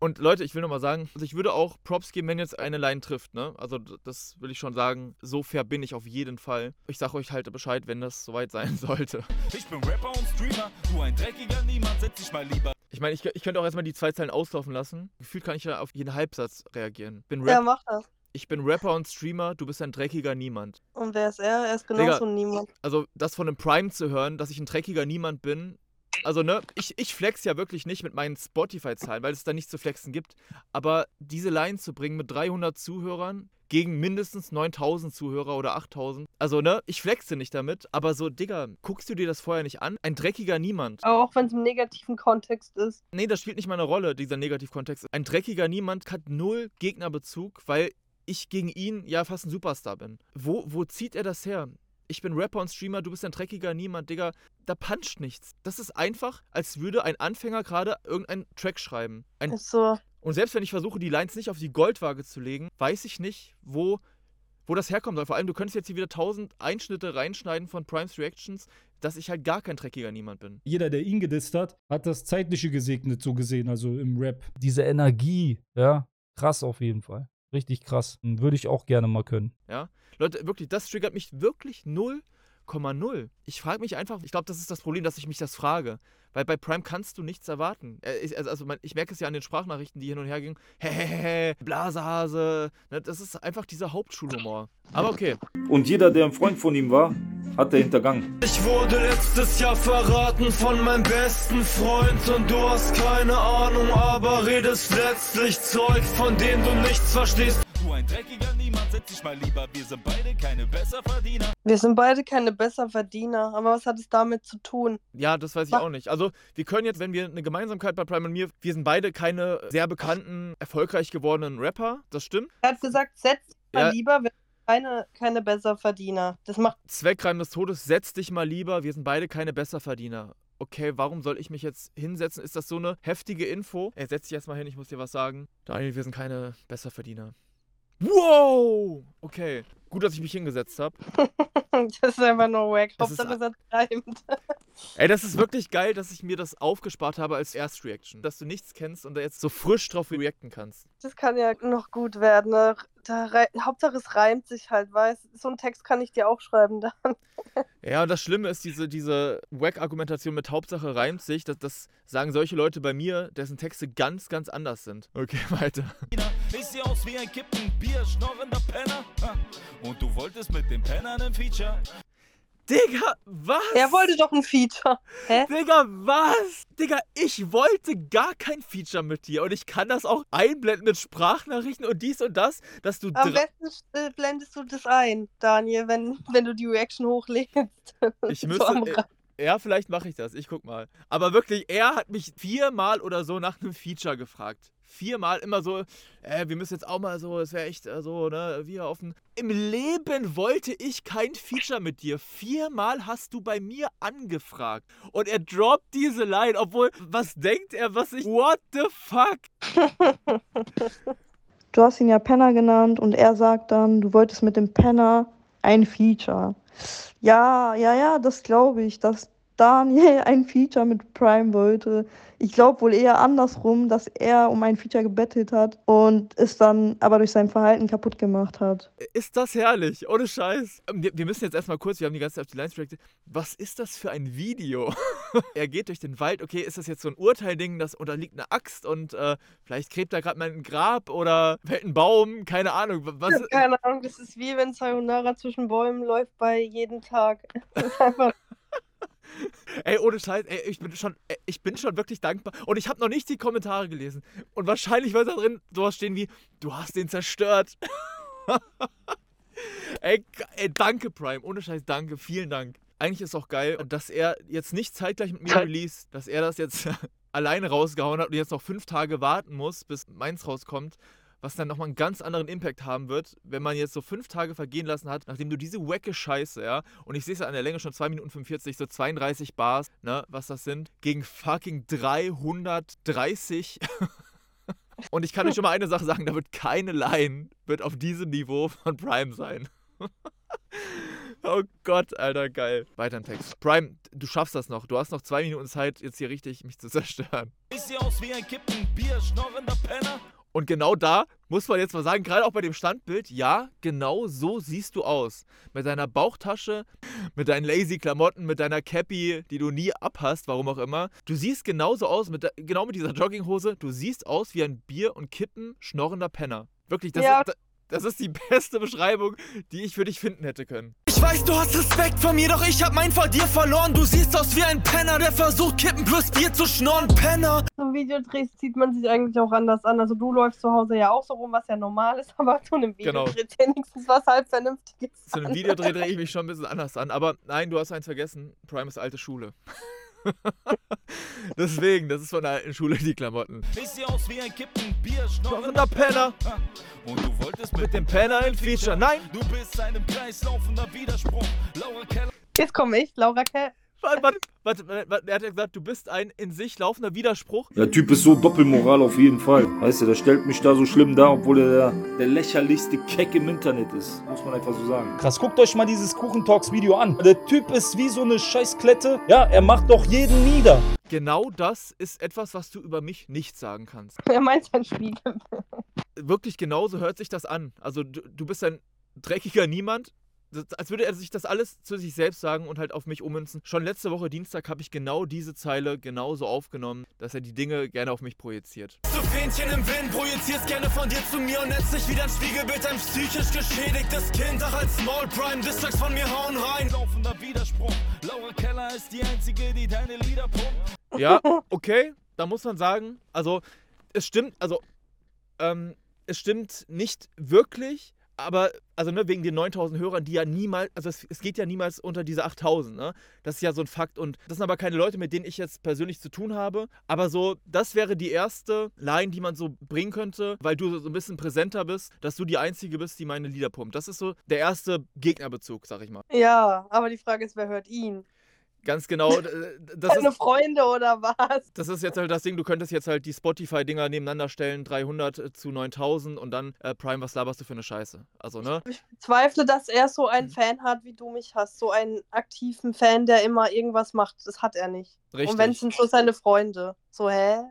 Und Leute, ich will nochmal sagen, also ich würde auch Props geben, wenn jetzt eine Line trifft, ne? Also das will ich schon sagen, so fair bin ich auf jeden Fall. Ich sag euch halt Bescheid, wenn das soweit sein sollte. Ich bin Rapper und Streamer, du ein dreckiger Niemand, setz dich mal lieber. Ich meine, ich, ich könnte auch erstmal die zwei Zeilen auslaufen lassen. Gefühlt kann ich ja auf jeden Halbsatz reagieren. Bin Ja, Rap, mach das. ich bin Rapper und Streamer, du bist ein dreckiger Niemand. Und wer ist er? Er ist Digga. genauso niemand. also das von einem Prime zu hören, dass ich ein dreckiger Niemand bin. Also, ne, ich, ich flex ja wirklich nicht mit meinen Spotify-Zahlen, weil es da nichts zu flexen gibt. Aber diese Line zu bringen mit 300 Zuhörern gegen mindestens 9000 Zuhörer oder 8000. Also, ne, ich flexe nicht damit. Aber so, Digga, guckst du dir das vorher nicht an? Ein dreckiger Niemand. Aber auch wenn es im negativen Kontext ist. Nee, das spielt nicht mal eine Rolle, dieser Negativkontext. Ein dreckiger Niemand hat null Gegnerbezug, weil ich gegen ihn ja fast ein Superstar bin. Wo, wo zieht er das her? Ich bin Rapper und Streamer, du bist ein dreckiger Niemand, Digga. Da puncht nichts. Das ist einfach, als würde ein Anfänger gerade irgendeinen Track schreiben. Ein, Ist so. und selbst wenn ich versuche, die Lines nicht auf die Goldwaage zu legen, weiß ich nicht, wo, wo das herkommt soll. Vor allem, du könntest jetzt hier wieder tausend Einschnitte reinschneiden von Primes Reactions, dass ich halt gar kein dreckiger Niemand bin. Jeder, der ihn gedisst hat, hat das Zeitliche gesegnet, so gesehen, also im Rap. Diese Energie, ja, krass auf jeden Fall. Richtig krass. Würde ich auch gerne mal können. Ja? Leute, wirklich, das triggert mich wirklich 0,0. Ich frage mich einfach, ich glaube, das ist das Problem, dass ich mich das frage. Weil bei Prime kannst du nichts erwarten. Äh, ich- Also, also ich merke es ja an den Sprachnachrichten, die hin und her gingen. Hehehe, Blasehase. Ne, Das ist einfach dieser Hauptschulhumor. Aber okay. Und jeder, der ein Freund von ihm war, hat er hintergangen. Ich wurde letztes Jahr verraten von meinem besten Freund und du hast keine Ahnung, aber redest letztlich Zeug, von dem du nichts verstehst. Du ein dreckiger Niemand, setz dich mal lieber, wir sind beide keine Besserverdiener. Wir sind beide keine Besserverdiener, aber was hat es damit zu tun? Ja, das weiß ich Was? auch nicht. Also, wir können jetzt, wenn wir eine Gemeinsamkeit bei Prime und mir, wir sind beide keine sehr bekannten, erfolgreich gewordenen Rapper. Das stimmt. Er hat gesagt, setz dich mal Ja. lieber, wir sind keine, keine Besserverdiener. Das macht Zweckreim des Todes, setz dich mal lieber, wir sind beide keine Besserverdiener. Okay, warum soll ich mich jetzt hinsetzen? Ist das so eine heftige Info? Ey, setz dich jetzt mal hin, ich muss dir was sagen. Daniel, wir sind keine Besserverdiener. Wow! Okay, gut, dass ich mich hingesetzt habe. das ist einfach nur wack. Das Hauptsache es hat reimt. Ey, das ist wirklich geil, dass ich mir das aufgespart habe als Erstreaction. Dass du nichts kennst und da jetzt so frisch drauf reacten kannst. Das kann ja noch gut werden. Ne? Da rei Hauptsache es reimt sich halt, weißt So einen Text kann ich dir auch schreiben dann. Ja, und das Schlimme ist, diese, diese Wack-Argumentation mit Hauptsache reimt sich, das, das sagen solche Leute bei mir, dessen Texte ganz, ganz anders sind. Okay, weiter. Ich seh aus wie ein Kippen, Bier, schnorrender Penner. Und du wolltest mit dem Penner nen Feature. Digga, was? Er wollte doch ein Feature. Hä? Digga, was? Digga, ich wollte gar kein Feature mit dir und ich kann das auch einblenden mit Sprachnachrichten und dies und das, dass du Am besten äh, blendest du das ein, Daniel, wenn, wenn du die Reaction hochlädst. Ich müsste. äh, ja, vielleicht mache ich das. Ich guck mal. Aber wirklich, er hat mich viermal oder so nach einem Feature gefragt. Viermal immer so, äh, wir müssen jetzt auch mal so, es wäre echt äh, so, ne, wir offen. Im Leben wollte ich kein Feature mit dir. Viermal hast du bei mir angefragt. Und er droppt diese Line, obwohl, was denkt er, was ich. What the fuck? Du hast ihn ja Penner genannt und er sagt dann, du wolltest mit dem Penner ein Feature. Ja, ja, ja, das glaube ich, dass Daniel ein Feature mit Prime wollte. Ich glaube wohl eher andersrum, dass er um ein Feature gebettelt hat und es dann aber durch sein Verhalten kaputt gemacht hat. Ist das herrlich, ohne Scheiß. Ähm, Wir, wir müssen jetzt erstmal kurz, wir haben die ganze Zeit auf die Lines reacted. Was ist das für ein Video? er geht durch den Wald, okay, ist das jetzt so ein Urteilding, das und da liegt eine Axt und äh, vielleicht gräbt da gerade mal ein Grab oder fällt ein Baum, keine Ahnung. wa- Was, Keine Ahnung, das ist wie wenn Sayonara zwischen Bäumen läuft bei jeden Tag. Das ist einfach ey, ohne Scheiß, ey, ich bin schon, ey, ich bin schon wirklich dankbar. Und ich habe noch nicht die Kommentare gelesen. Und wahrscheinlich wird da drin sowas stehen wie, du hast den zerstört. ey, ey, danke Prime, ohne Scheiß, danke, vielen Dank. Eigentlich ist auch geil, dass er jetzt nicht zeitgleich mit mir release, dass er das jetzt alleine rausgehauen hat und jetzt noch fünf Tage warten muss, bis meins rauskommt, was dann nochmal einen ganz anderen Impact haben wird, wenn man jetzt so fünf Tage vergehen lassen hat, nachdem du diese wacke Scheiße, ja, und ich sehe es ja an der Länge schon 2 Minuten 45, so 32 Bars, ne, was das sind, gegen fucking 330. und ich kann euch schon mal eine Sache sagen, da wird keine Line, wird auf diesem Niveau von Prime sein. Oh Gott, Alter, geil. Weiter im Text. Prime, du schaffst das noch. Du hast noch zwei Minuten Zeit, jetzt hier richtig mich zu zerstören. Ich seh aus wie ein Kippen, Bier, schnorrender Penner. Und genau da muss man jetzt mal sagen, gerade auch bei dem Standbild, ja, genau so siehst du aus. Mit deiner Bauchtasche, mit deinen lazy Klamotten, mit deiner Cappy, die du nie abhast, warum auch immer. Du siehst genauso aus, mit genau mit dieser Jogginghose, du siehst aus wie ein Bier- und Kippen schnorrender Penner. Wirklich, das, Ja. ist, das ist die beste Beschreibung, die ich für dich finden hätte können. Ich weiß, du hast Respekt vor mir, doch ich hab mein vor dir verloren. Du siehst aus wie ein Penner, der versucht, Kippen plus Bier zu schnorren. Penner! so ein Video drehst, sieht man sich eigentlich auch anders an. Also du läufst zu Hause ja auch so rum, was ja normal ist, aber zu einem Video Genau. dreht wenigstens was halb Vernünftiges Zu einem. Videodreh drehe ich mich schon ein bisschen anders an. Aber nein, du hast eins vergessen. Prime ist alte Schule. Deswegen, das ist von der alten Schule, die Klamotten. Ich seh aus wie ein Kippen, Bier, Schnorrender Penner. Und du wolltest Mit dem Penner ein Feature. Nein! Du bist ein im Kreis laufender Widerspruch. Laura Keller. Jetzt komme ich, Laura Kell. Warte, warte, warte, warte, er hat ja gesagt, du bist ein in sich laufender Widerspruch. Der Typ ist so Doppelmoral auf jeden Fall. Weißt du, der stellt mich da so schlimm dar, obwohl er der, der lächerlichste Keck im Internet ist. Muss man einfach so sagen. Krass, guckt euch mal dieses Kuchentalks-Video an. Der Typ ist wie so eine Scheißklette. Ja, er macht doch jeden nieder. Genau das ist etwas, was du über mich nicht sagen kannst. Er meint sein Spiegel. Wirklich genauso hört sich das an. Also du, du bist ein dreckiger Niemand. Als würde er sich das alles zu sich selbst sagen und halt auf mich ummünzen. Schon letzte Woche Dienstag habe ich genau diese Zeile genauso aufgenommen, dass er die Dinge gerne auf mich projiziert. Du Fähnchen im Wind, projizierst gerne von dir zu mir und nennst dich wieder ein Spiegelbild, ein psychisch geschädigtes Kind. Ach, als Small Prime, Distracks von mir hauen rein. Laufender Widerspruch. Laura Keller ist die einzige, die deine Lieder pumpt. Ja, okay, da muss man sagen, also es stimmt, also ähm, es stimmt nicht wirklich, aber also ne, wegen den 9000 Hörern, die ja niemals, also es, es geht ja niemals unter diese 8000, ne? Das ist ja so ein Fakt und das sind aber keine Leute, mit denen ich jetzt persönlich zu tun habe, aber so, das wäre die erste Line, die man so bringen könnte, weil du so ein bisschen präsenter bist, dass du die Einzige bist, die meine Lieder pumpt. Das ist so der erste Gegnerbezug, sag ich mal. Ja, aber die Frage ist, wer hört ihn? Ganz genau, äh, das Seine ist... Freunde oder was? Das ist jetzt halt das Ding, du könntest jetzt halt die Spotify-Dinger nebeneinander stellen, 300 zu 9000 und dann, äh, Prime, was laberst du für eine Scheiße? Also, ne? Ich bezweifle, dass er so Mhm. einen Fan hat, wie du mich hast. So einen aktiven Fan, der immer irgendwas macht. Das hat er nicht. Und wenn es Richtig, sind so seine Freunde. So, hä?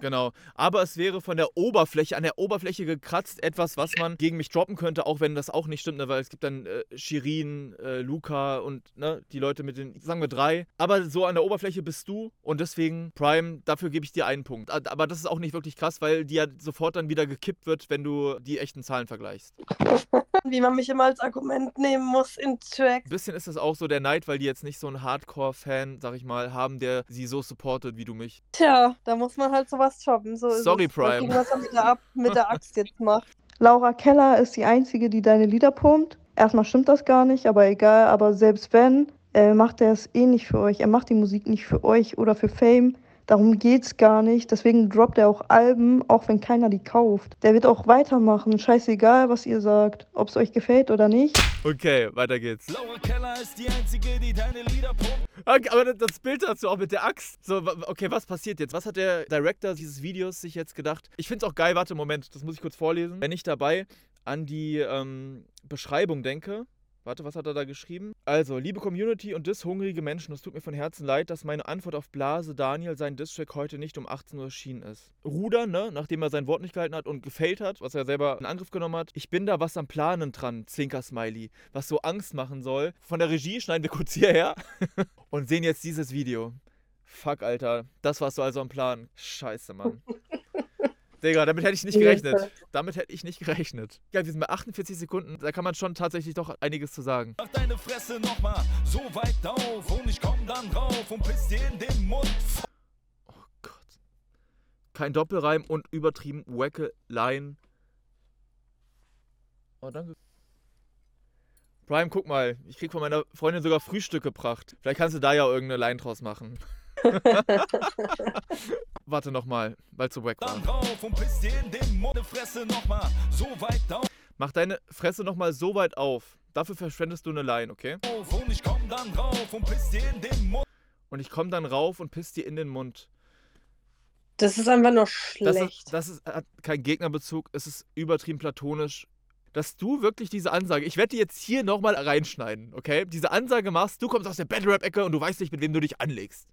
genau. Aber es wäre von der Oberfläche, an der Oberfläche gekratzt, etwas, was man gegen mich droppen könnte, auch wenn das auch nicht stimmt, ne? weil es gibt dann äh, Shirin, äh, Luca und ne, die Leute mit den, sagen wir drei. Aber so an der Oberfläche bist du und deswegen, Prime, dafür gebe ich dir einen Punkt. Aber das ist auch nicht wirklich krass, weil die ja sofort dann wieder gekippt wird, wenn du die echten Zahlen vergleichst. Wie man mich immer als Argument nehmen muss in Tracks. Ein bisschen ist das auch so der Neid, weil die jetzt nicht so einen Hardcore-Fan, sag ich mal, haben, der sie so supportet wie du mich. Tja, da muss man halt sowas choppen. So Sorry, es. Prime. was er mit der, mit der Axt jetzt macht. Laura Keller ist die Einzige, die deine Lieder pumpt. Erstmal stimmt das gar nicht, aber egal. Aber selbst wenn, äh, macht er es eh nicht für euch. Er macht die Musik nicht für euch oder für Fame. Darum geht's gar nicht. Deswegen droppt er auch Alben, auch wenn keiner die kauft. Der wird auch weitermachen. Scheißegal, was ihr sagt. Ob es euch gefällt oder nicht. Okay, weiter geht's. Laura Keller ist die einzige, die deine Lieder pumpt. Okay, aber das Bild dazu auch mit der Axt. So, okay, was passiert jetzt? Was hat der Director dieses Videos sich jetzt gedacht? Ich find's auch geil, warte, Moment, das muss ich kurz vorlesen. Wenn ich dabei an die ähm, Beschreibung denke. Warte, was hat er da geschrieben? Also, liebe Community und dishungrige Menschen, es tut mir von Herzen leid, dass meine Antwort auf Blase Daniel sein Distrack heute nicht um 18 Uhr erschienen ist. Ruder, ne, nachdem er sein Wort nicht gehalten hat und gefailt hat, was er selber in Angriff genommen hat. Ich bin da was am Planen dran, Zwinker-Smiley, was so Angst machen soll. Von der Regie schneiden wir kurz hierher und sehen jetzt dieses Video. Fuck, Alter. Das warst du also am Plan. Scheiße, Mann. Digga, damit hätte ich nicht gerechnet. Damit hätte ich nicht gerechnet. Ja, wir sind bei 48 Sekunden. Da kann man schon tatsächlich doch einiges zu sagen. Mach deine Fresse nochmal so weit auf und ich komm dann drauf und piss dir in den Mund. Oh Gott. Kein Doppelreim und übertrieben wacke Line. Oh, danke. Prime, guck mal. Ich krieg von meiner Freundin sogar Frühstück gebracht. Vielleicht kannst du da ja irgendeine Line draus machen. Warte nochmal, weil es so wack war. Dann drauf und piss dir in den Mund. Deine Fresse nochmal so weit auf Mach deine Fresse nochmal so weit auf. Dafür verschwendest du eine Line, okay? und ich komm dann drauf und piss dir in den Mund. Und ich komme dann rauf und piss dir in den Mund. Das ist einfach nur Das schlecht. ist, das ist, hat kein Gegnerbezug, es ist übertrieben platonisch. Dass du wirklich diese Ansage, ich werde die jetzt hier nochmal reinschneiden, okay? Diese Ansage machst, du kommst aus der Battle Rap-Ecke und du weißt nicht, mit wem du dich anlegst.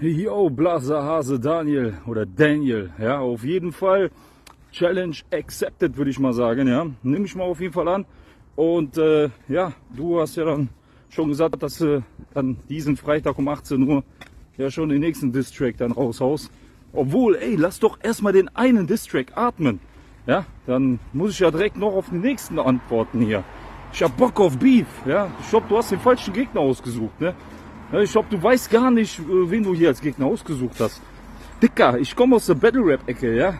Yo, Blaser Hase Daniel oder Daniel, ja, auf jeden Fall Challenge accepted, würde ich mal sagen, ja. Nimm ich mal auf jeden Fall an. Und äh, ja, du hast ja dann schon gesagt, dass du dann diesen Freitag um 18 Uhr ja schon den nächsten Distrack dann raushaust. Obwohl, ey, lass doch erstmal den einen Distrack atmen. Ja, dann muss ich ja direkt noch auf den nächsten antworten hier. Ich hab Bock auf Beef, ja. Ich glaub, du hast den falschen Gegner ausgesucht, ne? Ich glaube, du weißt gar nicht, äh, wen du hier als Gegner ausgesucht hast. Dicker, ich komme aus der Battle Rap Ecke, ja.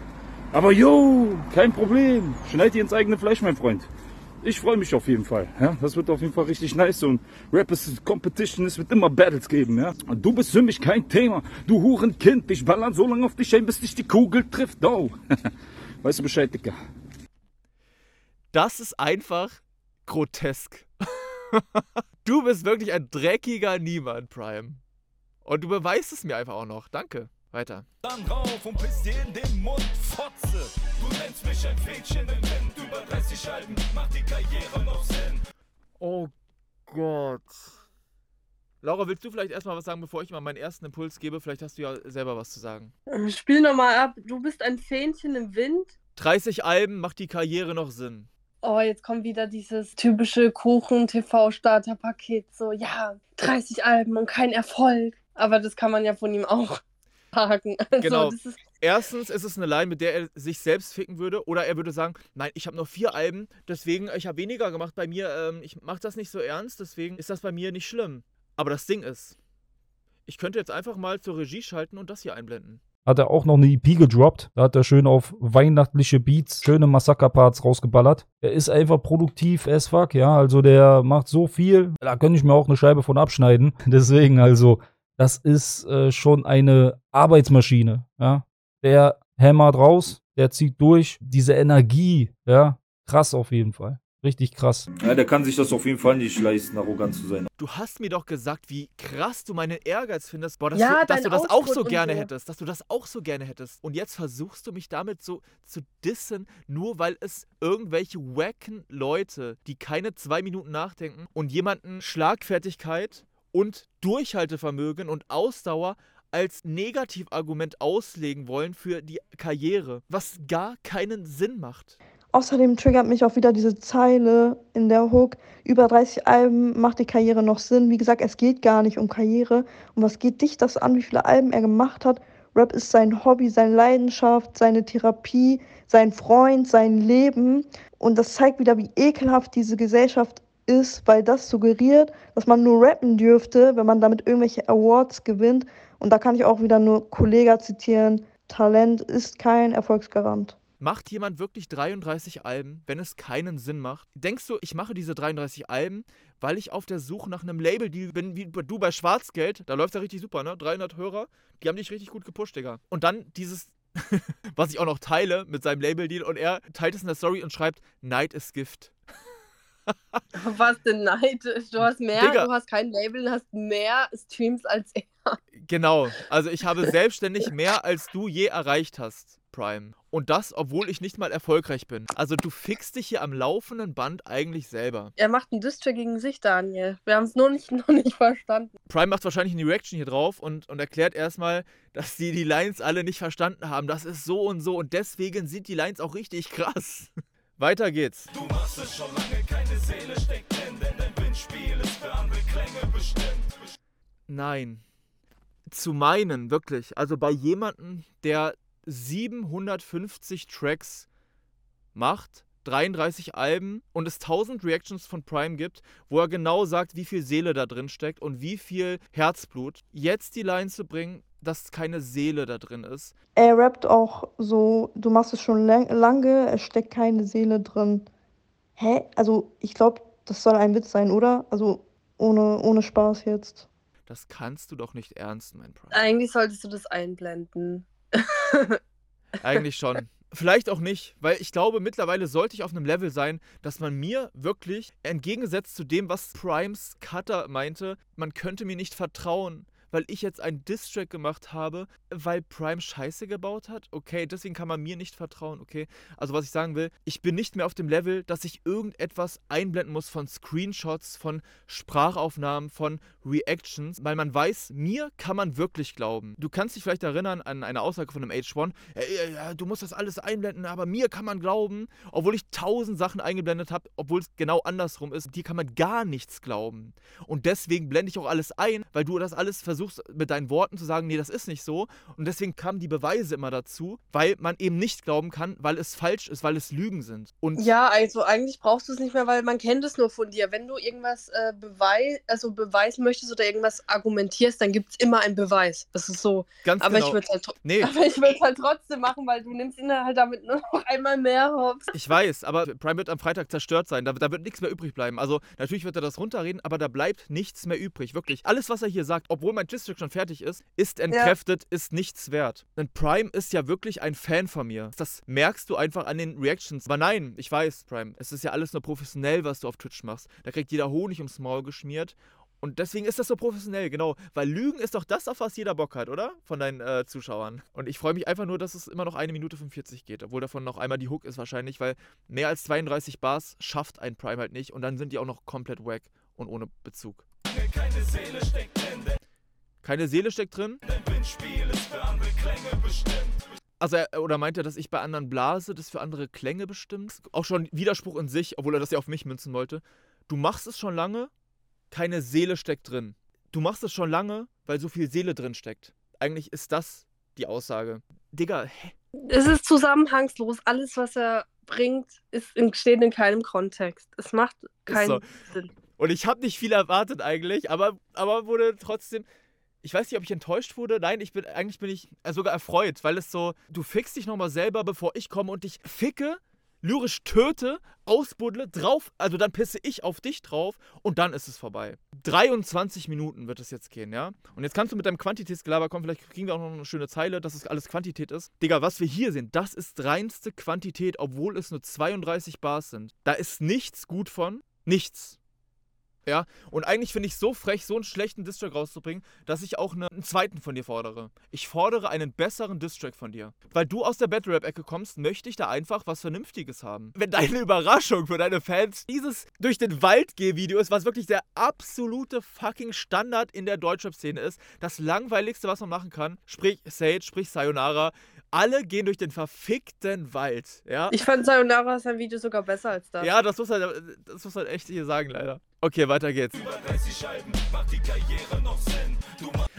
Aber yo, kein Problem. Schneid dir ins eigene Fleisch, mein Freund. ich freue mich auf jeden Fall. Ja? Das wird auf jeden Fall richtig nice und Rap ist Competition, es wird immer Battles geben. Ja? Und du bist für mich kein Thema, du Hurenkind. Ich baller so lange auf dich ein, bis dich die Kugel trifft. Oh. weißt du Bescheid, Dicker? Das ist einfach grotesk. du bist wirklich ein dreckiger Niemand, Prime. Und du beweist es mir einfach auch noch. Danke. Weiter. Dann rauf und piss dir in den Mund, Fotze. Du nennst mich ein Fädchen im Wind. Über 30 Alben macht die Karriere noch Sinn. Oh Gott. Laura, willst du vielleicht erstmal was sagen, bevor ich mal meinen ersten Impuls gebe? Vielleicht hast du ja selber was zu sagen. Spiel nochmal ab. Du bist ein Fähnchen im Wind. 30 Alben macht die Karriere noch Sinn. Oh, jetzt kommt wieder dieses typische Kuchen-TV-Starter-Paket. So, ja, 30 Alben und kein Erfolg. Aber das kann man ja von ihm auch sagen. Also, Genau. Ist, Erstens ist es eine Line, mit der er sich selbst ficken würde. Oder er würde sagen, nein, ich habe noch vier Alben, deswegen, ich habe weniger gemacht bei mir. Ähm, ich mache das nicht so ernst, deswegen ist das bei mir nicht schlimm. Aber das Ding ist, ich könnte jetzt einfach mal zur Regie schalten und das hier einblenden. Hat er auch noch eine EP gedroppt. Da hat er schön auf weihnachtliche Beats, schöne Massaker-Parts rausgeballert. Er ist einfach produktiv as fuck, ja. Also der macht so viel. Da könnte ich mir auch eine Scheibe von abschneiden. Deswegen, also, das ist äh, schon eine Arbeitsmaschine, ja. Der hämmert raus, der zieht durch. Diese Energie, ja. Krass auf jeden Fall. Richtig krass. Ja, der kann sich das auf jeden Fall nicht leisten, arrogant zu sein. Du hast mir doch gesagt, wie krass du meinen Ehrgeiz findest. Boah, dass, Ja, du, dass du das auch so gerne so. hättest. Dass du das auch so gerne hättest. Und jetzt versuchst du mich damit so zu dissen, nur weil es irgendwelche wacken Leute, die keine zwei Minuten nachdenken und jemanden Schlagfertigkeit und Durchhaltevermögen und Ausdauer als Negativargument auslegen wollen für die Karriere, was gar keinen Sinn macht. Außerdem triggert mich auch wieder diese Zeile in der Hook. Über 30 Alben macht die Karriere noch Sinn. Wie gesagt, es geht gar nicht um Karriere. Und was geht dich das an, wie viele Alben er gemacht hat? Rap ist sein Hobby, seine Leidenschaft, seine Therapie, sein Freund, sein Leben. Und das zeigt wieder, wie ekelhaft diese Gesellschaft ist, weil das suggeriert, dass man nur rappen dürfte, wenn man damit irgendwelche Awards gewinnt. Und da kann ich auch wieder nur Kollega zitieren. Talent ist kein Erfolgsgarant. Macht jemand wirklich 33 Alben, wenn es keinen Sinn macht? Denkst du, ich mache diese 33 Alben, weil ich auf der Suche nach einem Label-Deal bin, wie du bei Schwarzgeld? Da läuft ja richtig super, ne? 300 Hörer, die haben dich richtig gut gepusht, Digga. Und dann dieses, was ich auch noch teile mit seinem Label-Deal und er teilt es in der Story und schreibt, Neid ist Gift. was denn Neid? Du hast mehr, Digga. du hast kein Label und hast mehr Streams als er. Genau, also ich habe selbstständig mehr als du je erreicht hast, Prime. Und das, obwohl ich nicht mal erfolgreich bin. Also du fixst dich hier am laufenden Band eigentlich selber. Er macht einen Distrack gegen sich, Daniel. Wir haben es nur nicht, noch nicht verstanden. Prime macht wahrscheinlich eine Reaction hier drauf und, und erklärt erstmal, dass die die Lines alle nicht verstanden haben. Das ist so und so und deswegen sind die Lines auch richtig krass. Weiter geht's. Du machst es schon lange, keine Seele steckt drin, denn dein Windspiel ist für andere Klänge bestimmt. Nein. Zu meinen, wirklich. Also bei jemandem, der 750 Tracks macht, 33 Alben und es 1000 Reactions von Prime gibt, wo er genau sagt, wie viel Seele da drin steckt und wie viel Herzblut. Jetzt die Line zu bringen, dass keine Seele da drin ist. Er rappt auch so, du machst es schon lang, lange, es steckt keine Seele drin. Hä? Also, ich glaube, das soll ein Witz sein, oder? Also, ohne, ohne Spaß jetzt. Das kannst du doch nicht ernst meinen, Prime. Eigentlich solltest du das einblenden. Eigentlich schon. Vielleicht auch nicht, weil ich glaube, mittlerweile sollte ich auf einem Level sein, dass man mir wirklich, entgegengesetzt zu dem, was Primes Cutter meinte, man könnte mir nicht vertrauen, weil ich jetzt einen Distrack gemacht habe, weil Prime Scheiße gebaut hat. Okay, deswegen kann man mir nicht vertrauen, okay? Also was ich sagen will, ich bin nicht mehr auf dem Level, dass ich irgendetwas einblenden muss von Screenshots, von Sprachaufnahmen, von Reactions, weil man weiß, mir kann man wirklich glauben. Du kannst dich vielleicht erinnern an eine Aussage von einem H1, "Ey, ja, du musst das alles einblenden, aber mir kann man glauben, obwohl ich tausend Sachen eingeblendet habe, obwohl es genau andersrum ist. Dir kann man gar nichts glauben. Und deswegen blende ich auch alles ein, weil du das alles versuchst versuchst mit deinen Worten zu sagen, nee, das ist nicht so. Und deswegen kamen die Beweise immer dazu, weil man eben nicht glauben kann, weil es falsch ist, weil es Lügen sind. Und Ja, also eigentlich brauchst du es nicht mehr, weil man kennt es nur von dir. Wenn du irgendwas äh, beweis also beweisen möchtest oder irgendwas argumentierst, dann gibt es immer einen Beweis. Das ist so. ganz Aber genau. ich würde es halt, nee, aber ich würd's halt trotzdem machen, weil du nimmst ihn halt damit nur noch einmal mehr hops. Ich weiß, aber Prime wird am Freitag zerstört sein. Da, da wird nichts mehr übrig bleiben. Also natürlich wird er das runterreden, aber da bleibt nichts mehr übrig. Wirklich. Alles, was er hier sagt, obwohl mein District schon fertig ist, ist entkräftet, ist nichts wert. Denn Prime ist ja wirklich ein Fan von mir. Das merkst du einfach an den Reactions. Aber nein, ich weiß, Prime, es ist ja alles nur professionell, was du auf Twitch machst. Da kriegt jeder Honig ums Maul geschmiert. Und deswegen ist das so professionell, genau. Weil Lügen ist doch das, auf was jeder Bock hat, oder? Von deinen äh, Zuschauern. Und ich freue mich einfach nur, dass es immer noch eine Minute 45 geht. Obwohl davon noch einmal die Hook ist wahrscheinlich, weil mehr als 32 Bars schafft ein Prime halt nicht. Und dann sind die auch noch komplett wack und ohne Bezug. Keine Seele steckt drin. Also, er, oder meint er, dass ich bei anderen blase, das für andere Klänge bestimmt? Auch schon Widerspruch in sich, obwohl er das ja auf mich münzen wollte. Du machst es schon lange, keine Seele steckt drin. Du machst es schon lange, weil so viel Seele drin steckt. Eigentlich ist das die Aussage. Digga, hä? Es ist zusammenhangslos. Alles, was er bringt, ist in, steht in keinem Kontext. Es macht keinen so. Sinn. Und ich habe nicht viel erwartet eigentlich, aber, aber wurde trotzdem. Ich weiß nicht, ob ich enttäuscht wurde. Nein, ich bin eigentlich bin ich äh, sogar erfreut, weil es so, du fickst dich nochmal selber, bevor ich komme und dich ficke, lyrisch töte, ausbuddle, drauf, also dann pisse ich auf dich drauf und dann ist es vorbei. 23 Minuten wird es jetzt gehen, ja? Und jetzt kannst du mit deinem Quantitätsgelaber kommen, vielleicht kriegen wir auch noch eine schöne Zeile, dass es alles Quantität ist. Digga, was wir hier sehen, das ist reinste Quantität, obwohl es nur 32 Bars sind. Da ist nichts gut von, nichts. Ja, und eigentlich finde ich so frech, so einen schlechten Distrack rauszubringen, dass ich auch ne, einen zweiten von dir fordere. Ich fordere einen besseren Distrack von dir. Weil du aus der Battle Rap-Ecke kommst, möchte ich da einfach was Vernünftiges haben. Wenn deine Überraschung für deine Fans dieses durch den Wald geh Video ist, was wirklich der absolute fucking Standard in der Deutschrap-Szene ist, das langweiligste, was man machen kann, sprich Sage, sprich Sayonara, alle gehen durch den verfickten Wald, ja? Ich fand Sayonara sein Video sogar besser als das. Ja, das muss halt, das muss halt echt hier sagen, leider. Okay, weiter geht's.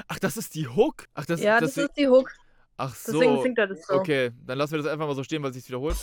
Ach, das ist die Hook? Ach, das, ja, das, das, ist die Hook. Ach so. Deswegen singt er das so. Okay, dann lassen wir das einfach mal so stehen, weil sich's wiederholt.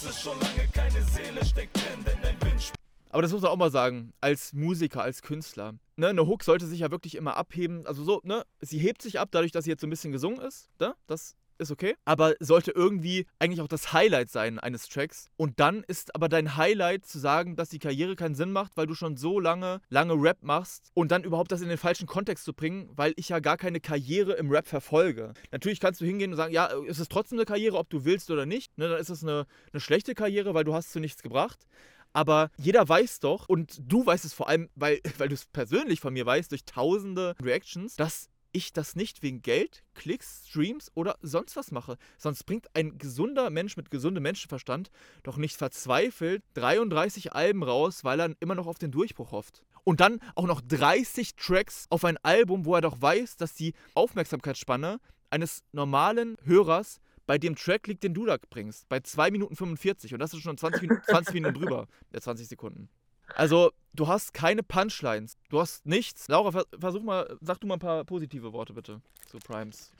Aber das muss man auch mal sagen, als Musiker, als Künstler. Ne, eine Hook sollte sich ja wirklich immer abheben. Also so, ne, sie hebt sich ab, dadurch, dass sie jetzt so ein bisschen gesungen ist. Ne? Das ist okay. Aber sollte irgendwie eigentlich auch das Highlight sein eines Tracks. Und dann ist aber dein Highlight zu sagen, dass die Karriere keinen Sinn macht, weil du schon so lange, lange Rap machst und dann überhaupt das in den falschen Kontext zu bringen, weil ich ja gar keine Karriere im Rap verfolge. Natürlich kannst du hingehen und sagen, ja, es ist trotzdem eine Karriere, ob du willst oder nicht. Ne, dann ist es eine, eine schlechte Karriere, weil du hast zu nichts gebracht. Aber jeder weiß doch, und du weißt es vor allem, weil, weil du es persönlich von mir weißt, durch tausende Reactions, dass ich das nicht wegen Geld, Klicks, Streams oder sonst was mache. Sonst bringt ein gesunder Mensch mit gesundem Menschenverstand doch nicht verzweifelt 33 Alben raus, weil er immer noch auf den Durchbruch hofft. Und dann auch noch 30 Tracks auf ein Album, wo er doch weiß, dass die Aufmerksamkeitsspanne eines normalen Hörers bei dem Track liegt, den du da bringst. Bei 2 Minuten 45. Und das ist schon 20 Minuten, 20 Minuten drüber. Ja, 20 Sekunden. Also, du hast keine Punchlines. Du hast nichts. Laura, ver versuch mal, sag du mal ein paar positive Worte bitte zu Primes.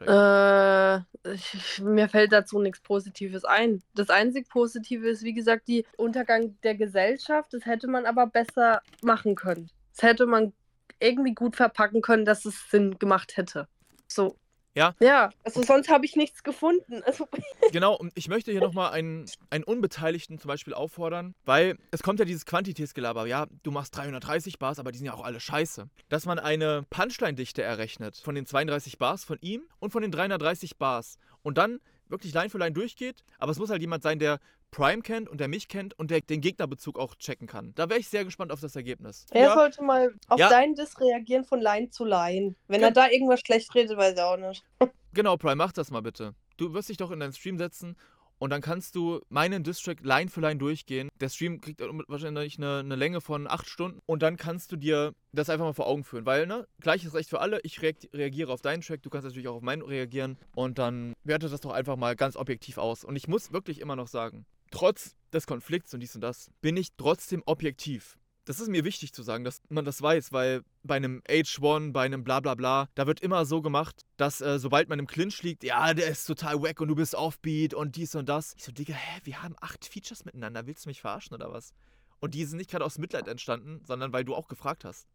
Äh, ich, mir fällt dazu nichts Positives ein. Das einzig Positive ist, wie gesagt, die Untergang der Gesellschaft. Das hätte man aber besser machen können. Das hätte man irgendwie gut verpacken können, dass es Sinn gemacht hätte. So. Ja. Ja, also sonst habe ich nichts gefunden. Also, Genau, und ich möchte hier nochmal einen, einen Unbeteiligten zum Beispiel auffordern, weil es kommt ja dieses Quantitätsgelaber. Ja, du machst 330 Bars, aber die sind ja auch alle scheiße. Dass man eine Punchline-Dichte errechnet von den 32 Bars von ihm und von den 330 Bars und dann wirklich Line für Line durchgeht, aber es muss halt jemand sein, der Prime kennt und der mich kennt und der den Gegnerbezug auch checken kann. Da wäre ich sehr gespannt auf das Ergebnis. er sollte mal auf Ja. deinen Diss reagieren von Line zu Line. Wenn Ja. er da irgendwas schlecht redet, weiß er auch nicht. Genau, Prime, mach das mal bitte. Du wirst dich doch in deinen Stream setzen und dann kannst du meinen Distrack Line für Line durchgehen. Der Stream kriegt wahrscheinlich eine, eine Länge von acht Stunden und dann kannst du dir das einfach mal vor Augen führen, weil, ne, gleiches Recht für alle. Ich reag- reagiere auf deinen Track, du kannst natürlich auch auf meinen reagieren und dann wertet das doch einfach mal ganz objektiv aus. Und ich muss wirklich immer noch sagen, trotz des Konflikts und dies und das, bin ich trotzdem objektiv. Das ist mir wichtig zu sagen, dass man das weiß, weil bei einem H1, bei einem bla bla bla, da wird immer so gemacht, dass äh, sobald man im Clinch liegt, ja, der ist total wack und du bist offbeat und dies und das. Ich so, Digga, hä, wir haben acht Features miteinander, willst du mich verarschen oder was? Und die sind nicht gerade aus Mitleid entstanden, sondern weil du auch gefragt hast.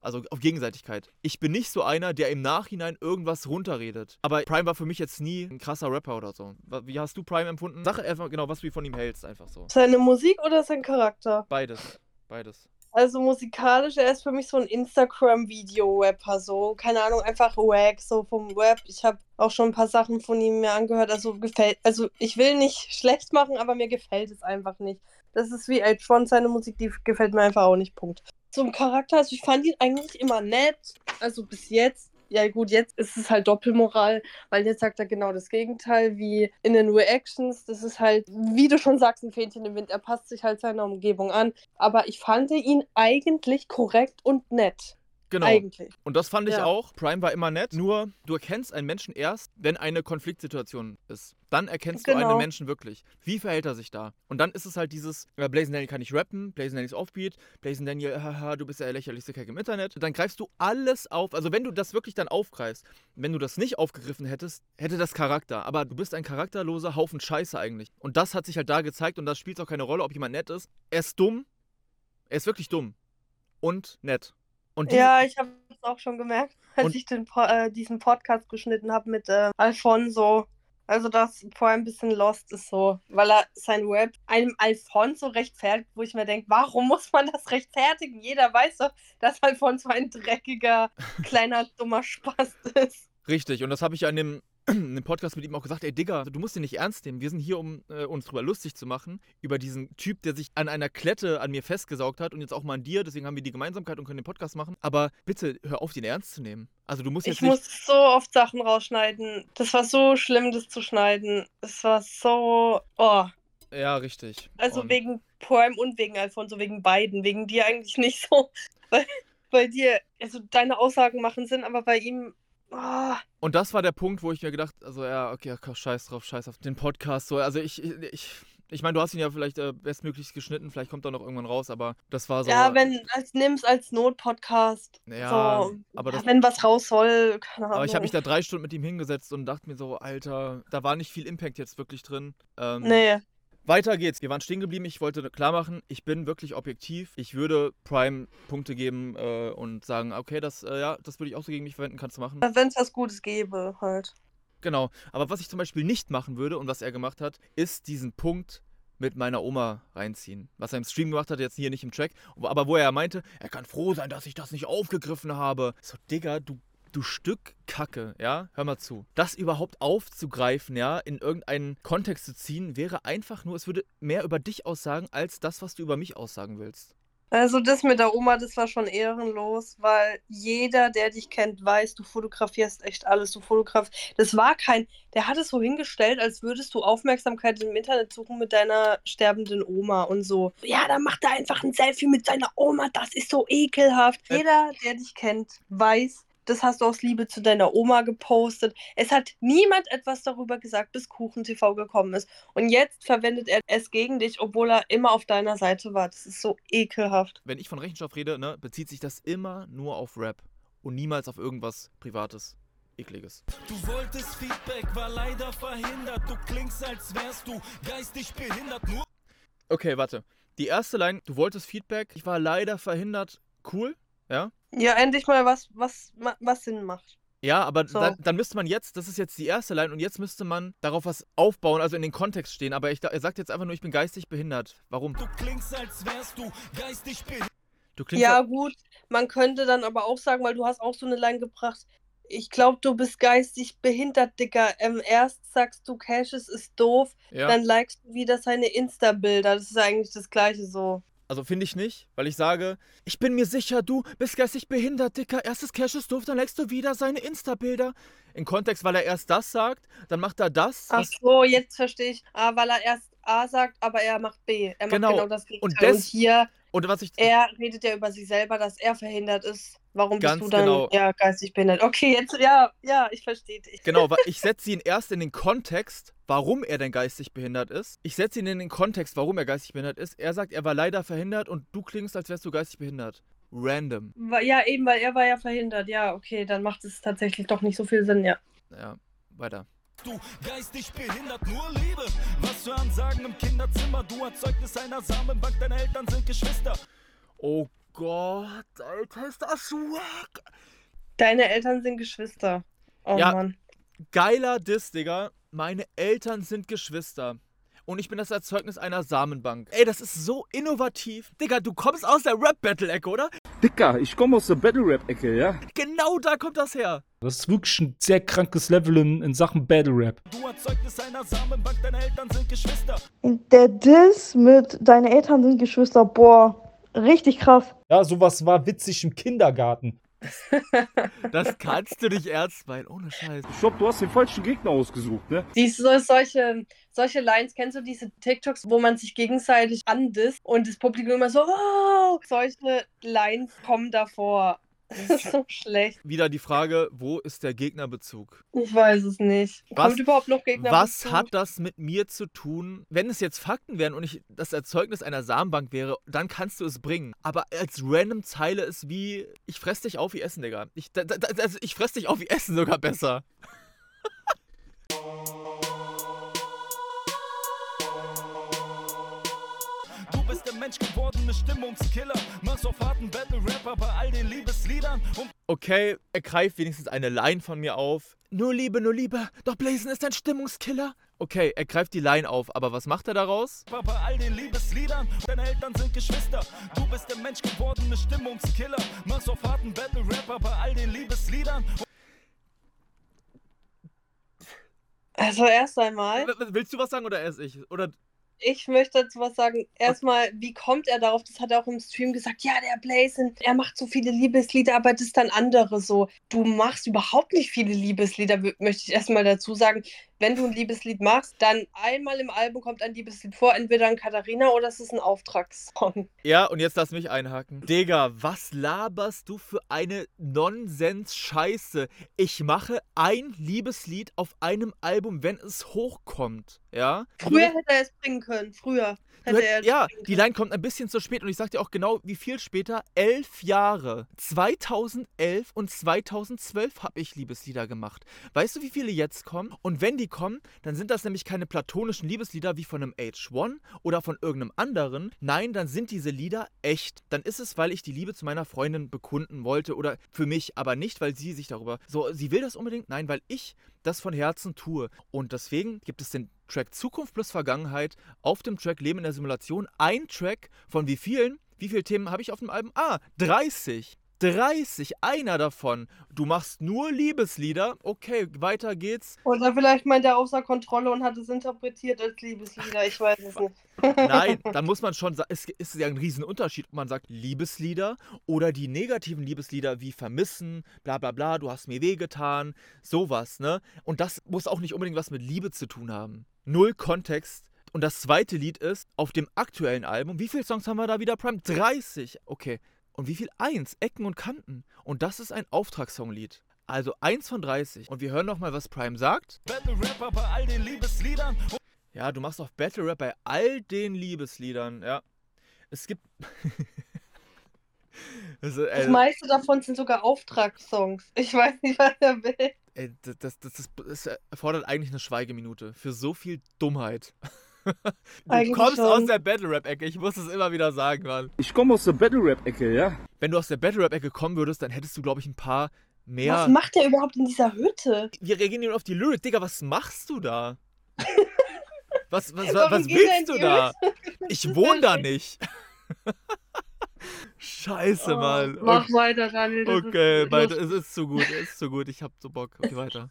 Also auf Gegenseitigkeit. Ich bin nicht so einer, der im Nachhinein irgendwas runterredet. Aber Prime war für mich jetzt nie ein krasser Rapper oder so. Wie hast du Prime empfunden? Sag einfach genau, was du von ihm hältst, einfach so. Seine Musik oder sein Charakter? Beides. Beides. Also musikalisch, er ist für mich so ein Instagram-Video-Rapper, so, keine Ahnung, einfach wack, so vom Rap. Ich habe auch schon ein paar Sachen von ihm mir angehört, also gefällt, also ich will nicht schlecht machen, aber mir gefällt es einfach nicht. Das ist wie Eltron, seine Musik, die gefällt mir einfach auch nicht, Punkt. Zum Charakter, also ich fand ihn eigentlich immer nett, also bis jetzt. Ja gut, jetzt ist es halt Doppelmoral, weil jetzt sagt er genau das Gegenteil wie in den Reactions. Das ist halt, wie du schon sagst, ein Fähnchen im Wind. Er passt sich halt seiner Umgebung an. Aber ich fand ihn eigentlich korrekt und nett. Genau. Eigentlich. Und das fand ich Ja. auch. Prime war immer nett. Nur du erkennst einen Menschen erst, wenn eine Konfliktsituation ist. Dann erkennst du einen Genau. Menschen wirklich. Wie verhält er sich da? Und dann ist es halt dieses, äh, Blazing Daniel kann nicht rappen, Blazing Daniel ist Offbeat, Blazing Daniel, haha, du bist ja der lächerlichste Kack im Internet. Dann greifst du alles auf. Also wenn du das wirklich dann aufgreifst, wenn du das nicht aufgegriffen hättest, hätte das Charakter. Aber du bist ein charakterloser Haufen Scheiße eigentlich. Und das hat sich halt da gezeigt und das spielt auch keine Rolle, ob jemand nett ist. Er ist dumm. Er ist wirklich dumm. Und nett. Und diese- Ja, ich habe es auch schon gemerkt, als Und- ich den, äh, diesen Podcast geschnitten habe mit äh, Alfonso. Also, das vor ein bisschen lost ist so, weil er sein Rap einem Alfonso rechtfertigt, wo ich mir denke, warum muss man das rechtfertigen? Jeder weiß doch, dass Alfonso ein dreckiger, kleiner, dummer Spaß ist. Richtig, und das habe ich ja in dem, dem Podcast mit ihm auch gesagt, ey Digga, du musst ihn nicht ernst nehmen. Wir sind hier, um äh, uns drüber lustig zu machen, über diesen Typ, der sich an einer Klette an mir festgesaugt hat und jetzt auch mal an dir, deswegen haben wir die Gemeinsamkeit und können den Podcast machen. Aber bitte, hör auf, den ernst zu nehmen. Also du musst jetzt Ich nicht... muss so oft Sachen rausschneiden. Das war so schlimm, das zu schneiden. Es war so. Oh. Ja, richtig. Also Und- wegen Prime und wegen Alfonso, wegen beiden. Wegen dir eigentlich nicht so. Weil bei dir, also deine Aussagen machen Sinn, aber bei ihm. Oh, Und das war der Punkt, wo ich mir gedacht, also ja, okay, scheiß drauf, scheiß auf den Podcast. So, also ich, ich, ich, meine, du hast ihn ja vielleicht äh, bestmöglichst geschnitten, vielleicht kommt er noch irgendwann raus, aber das war so. ja, wenn, als nimm's als Not-Podcast. Ja, so, aber das- wenn was raus soll, keine Ahnung. Aber ich habe mich da drei Stunden mit ihm hingesetzt und dachte mir so, Alter, da war nicht viel Impact jetzt wirklich drin. Ähm, Nee. Weiter geht's. Wir waren stehen geblieben. Ich wollte klar machen, ich bin wirklich objektiv. Ich würde Prime Punkte geben äh, und sagen, okay, das, äh, ja, das würde ich auch so gegen mich verwenden, kannst du machen. Wenn es was Gutes gäbe, halt. Genau. Aber was ich zum Beispiel nicht machen würde und was er gemacht hat, ist diesen Punkt mit meiner Oma reinziehen. Was er im Stream gemacht hat, jetzt hier nicht im Track. Aber wo er meinte, er kann froh sein, dass ich das nicht aufgegriffen habe. So, Digga, du, du Stück Kacke, ja? Hör mal zu. Das überhaupt aufzugreifen, ja, in irgendeinen Kontext zu ziehen, wäre einfach nur, es würde mehr über dich aussagen, als das, was du über mich aussagen willst. Also das mit der Oma, das war schon ehrenlos, weil jeder, der dich kennt, weiß, du fotografierst echt alles. Du fotografierst. Das war kein. Der hat es so hingestellt, als würdest du Aufmerksamkeit im Internet suchen mit deiner sterbenden Oma und so. Ja, dann macht er einfach ein Selfie mit seiner Oma. Das ist so ekelhaft. Ä- Jeder, der dich kennt, weiß. Das hast du aus Liebe zu deiner Oma gepostet. Es hat niemand etwas darüber gesagt, bis Kuchen TV gekommen ist. Und jetzt verwendet er es gegen dich, obwohl er immer auf deiner Seite war. Das ist so ekelhaft. Wenn ich von Rechenschaft rede, ne, bezieht sich das immer nur auf Rap und niemals auf irgendwas Privates, Ekliges. Du wolltest Feedback, war leider verhindert. Du klingst, als wärst du geistig behindert. Nur Okay, warte. Die erste Line, du wolltest Feedback, ich war leider verhindert. Cool, ja? Ja, endlich mal was, was, was Sinn macht. Ja, aber So. dann, dann müsste man jetzt, das ist jetzt die erste Line und jetzt müsste man darauf was aufbauen, also in den Kontext stehen. Aber ich, er sagt jetzt einfach nur, ich bin geistig behindert. Warum? du klingst, als wärst du geistig behindert. Du klingst Ja, gut. Man könnte dann aber auch sagen, weil du hast auch so eine Line gebracht. Ich glaube, du bist geistig behindert, Dicker. Ähm, erst sagst du, Cassius ist doof, ja. dann likest du wieder seine Insta-Bilder. Das ist eigentlich das Gleiche so. Also finde ich nicht, weil ich sage, ich bin mir sicher, du bist geistig behindert, Dicker. Erstes Cash ist doof, dann legst du wieder seine Insta-Bilder. In Kontext, weil er erst das sagt, dann macht er das. Ach so, jetzt verstehe ich. Ah, weil er erst A sagt, aber er macht B. Er macht Genau. genau, das Und Gegenteil. Und, des- hier Und was ich. Er redet ja über sich selber, dass er verhindert ist. Warum bist du dann genau. ja, geistig behindert? Okay, jetzt, ja, ja, ich verstehe dich. Genau, ich setze ihn erst in den Kontext, warum er denn geistig behindert ist. Ich setze ihn in den Kontext, warum er geistig behindert ist. Er sagt, er war leider verhindert und du klingst, als wärst du geistig behindert. Random. Ja, eben, weil er war ja verhindert. Ja, okay, dann macht es tatsächlich doch nicht so viel Sinn, ja. Ja, weiter. Du geistig behindert, nur Liebe. Was für Ansagen im Kinderzimmer. Du Erzeugnis einer Samenbank, deine Eltern sind Geschwister. Oh Gott, Alter, ist das wack. Deine Eltern sind Geschwister. Oh Ja. Mann. Geiler Diss, Digga. Meine Eltern sind Geschwister. Und ich bin das Erzeugnis einer Samenbank. Ey, das ist so innovativ. Digga, du kommst aus der Rap-Battle-Ecke, oder? Dicker, ich komme aus der Battle-Rap-Ecke, ja? Genau da kommt das her. Das ist wirklich ein sehr krankes Level in, in Sachen Battle Rap. Du Erzeugnis einer Samenbank, deine Eltern sind Geschwister. Der Diss mit Deine Eltern sind Geschwister, boah, richtig krass. Ja, sowas war witzig im Kindergarten. Das kannst du nicht ernst meinen, ohne Scheiß. Ich glaube, du hast den falschen Gegner ausgesucht, ne? Diese, solche, solche Lines, kennst du diese TikToks, wo man sich gegenseitig andisst und das Publikum immer so, wow, solche Lines kommen davor. Das ist so schlecht. Wieder die Frage, wo ist der Gegnerbezug? Ich weiß es nicht. Was- Kommt überhaupt noch Gegner Was hat das mit mir zu tun? Wenn es jetzt Fakten wären und ich das Erzeugnis einer Samenbank wäre, dann kannst du es bringen. Aber als random Zeile ist wie, ich fress dich auf wie Essen, Digga. Ich, da, da, also ich fress dich auf wie Essen sogar besser. Stimmungskiller. Machst auf harten Battle-Rapper bei all den Liebesliedern. Und Okay, er greift wenigstens eine Line von mir auf. Nur Liebe, nur Liebe, doch Blazen ist ein Stimmungskiller. Okay, er greift die Line auf, aber was macht er daraus? bei all den Liebesliedern. Deine Eltern sind Geschwister. Du bist der Mensch gewordene Stimmungskiller. Machst auf harten Battle-Rapper bei all den Liebesliedern. Also erst einmal, Willst du was sagen oder erst ich? Oder ich möchte dazu was sagen. Erstmal, wie kommt er darauf? Das hat er auch im Stream gesagt. Ja, der Blazin, er macht so viele Liebeslieder, aber das ist dann andere so. Du machst überhaupt nicht viele Liebeslieder, möchte ich erstmal dazu sagen. Wenn du ein Liebeslied machst, dann einmal im Album kommt ein Liebeslied vor, entweder ein Katharina oder es ist ein Auftragssong. Ja, und jetzt lass mich einhaken. Digga, was laberst du für eine Nonsens-Scheiße? Ich mache ein Liebeslied auf einem Album, wenn es hochkommt. Ja? Früher hätte er es bringen können. Früher hätte hätt- er es ja, die. Line kommt ein bisschen zu spät und ich sag dir auch genau, wie viel später. Elf Jahre. 2011 und 2012 habe ich Liebeslieder gemacht. Weißt du, wie viele jetzt kommen? Und wenn die kommen, dann sind das nämlich keine platonischen Liebeslieder wie von einem H1 oder von irgendeinem anderen. Nein, dann sind diese Lieder echt. Dann ist es, weil ich die Liebe zu meiner Freundin bekunden wollte oder für mich, aber nicht, weil sie sich darüber. So, sie will das unbedingt? Nein, weil ich das von Herzen tue. Und deswegen gibt es den Track Zukunft plus Vergangenheit auf dem Track Leben in der Simulation. Ein Track von wie vielen? Wie viele Themen habe ich auf dem Album? Ah, 30. 30, einer davon. Du machst nur Liebeslieder. Okay, weiter geht's. Oder vielleicht meint er außer Kontrolle und hat es interpretiert als Liebeslieder. Ich weiß es nicht. Nein, da muss man schon sagen, es ist ja ein Riesenunterschied, ob man sagt Liebeslieder oder die negativen Liebeslieder wie Vermissen, bla bla bla, du hast mir wehgetan, sowas, ne? Und das muss auch nicht unbedingt was mit Liebe zu tun haben. Null Kontext. Und das zweite Lied ist auf dem aktuellen Album. Wie viele Songs haben wir da wieder, Prime? 30. Okay. Und wie viel? Eins. Ecken und Kanten. Und das ist ein Auftragssonglied. Also eins von 30. Und wir hören nochmal, was Prime sagt. Battle-Rapper bei all den Liebesliedern. Ja, du machst auch Battle Rap bei all den Liebesliedern, ja. Es gibt. also, Das meiste davon sind sogar Auftragssongs. Ich weiß nicht, was er will. ey, das, das, das, das erfordert eigentlich eine Schweigeminute für so viel Dummheit. Du Eigentlich kommst schon. aus der Battle Rap-Ecke, ich muss es immer wieder sagen, Mann. Ich komme aus der Battle-Rap-Ecke, ja? Wenn du aus der Battle Rap-Ecke kommen würdest, dann hättest du, glaube ich, ein paar mehr. Was macht er überhaupt in dieser Hütte? Wir reagieren nur auf die Lyric. Digga, was machst du da? Was, was, was, was willst du da? Hütte? Ich wohne da nicht. Scheiße, Mann. Oh, mach weiter, Daniel. Okay, weiter. Es ist zu gut, es ist zu gut. Ich hab so Bock. Okay, weiter.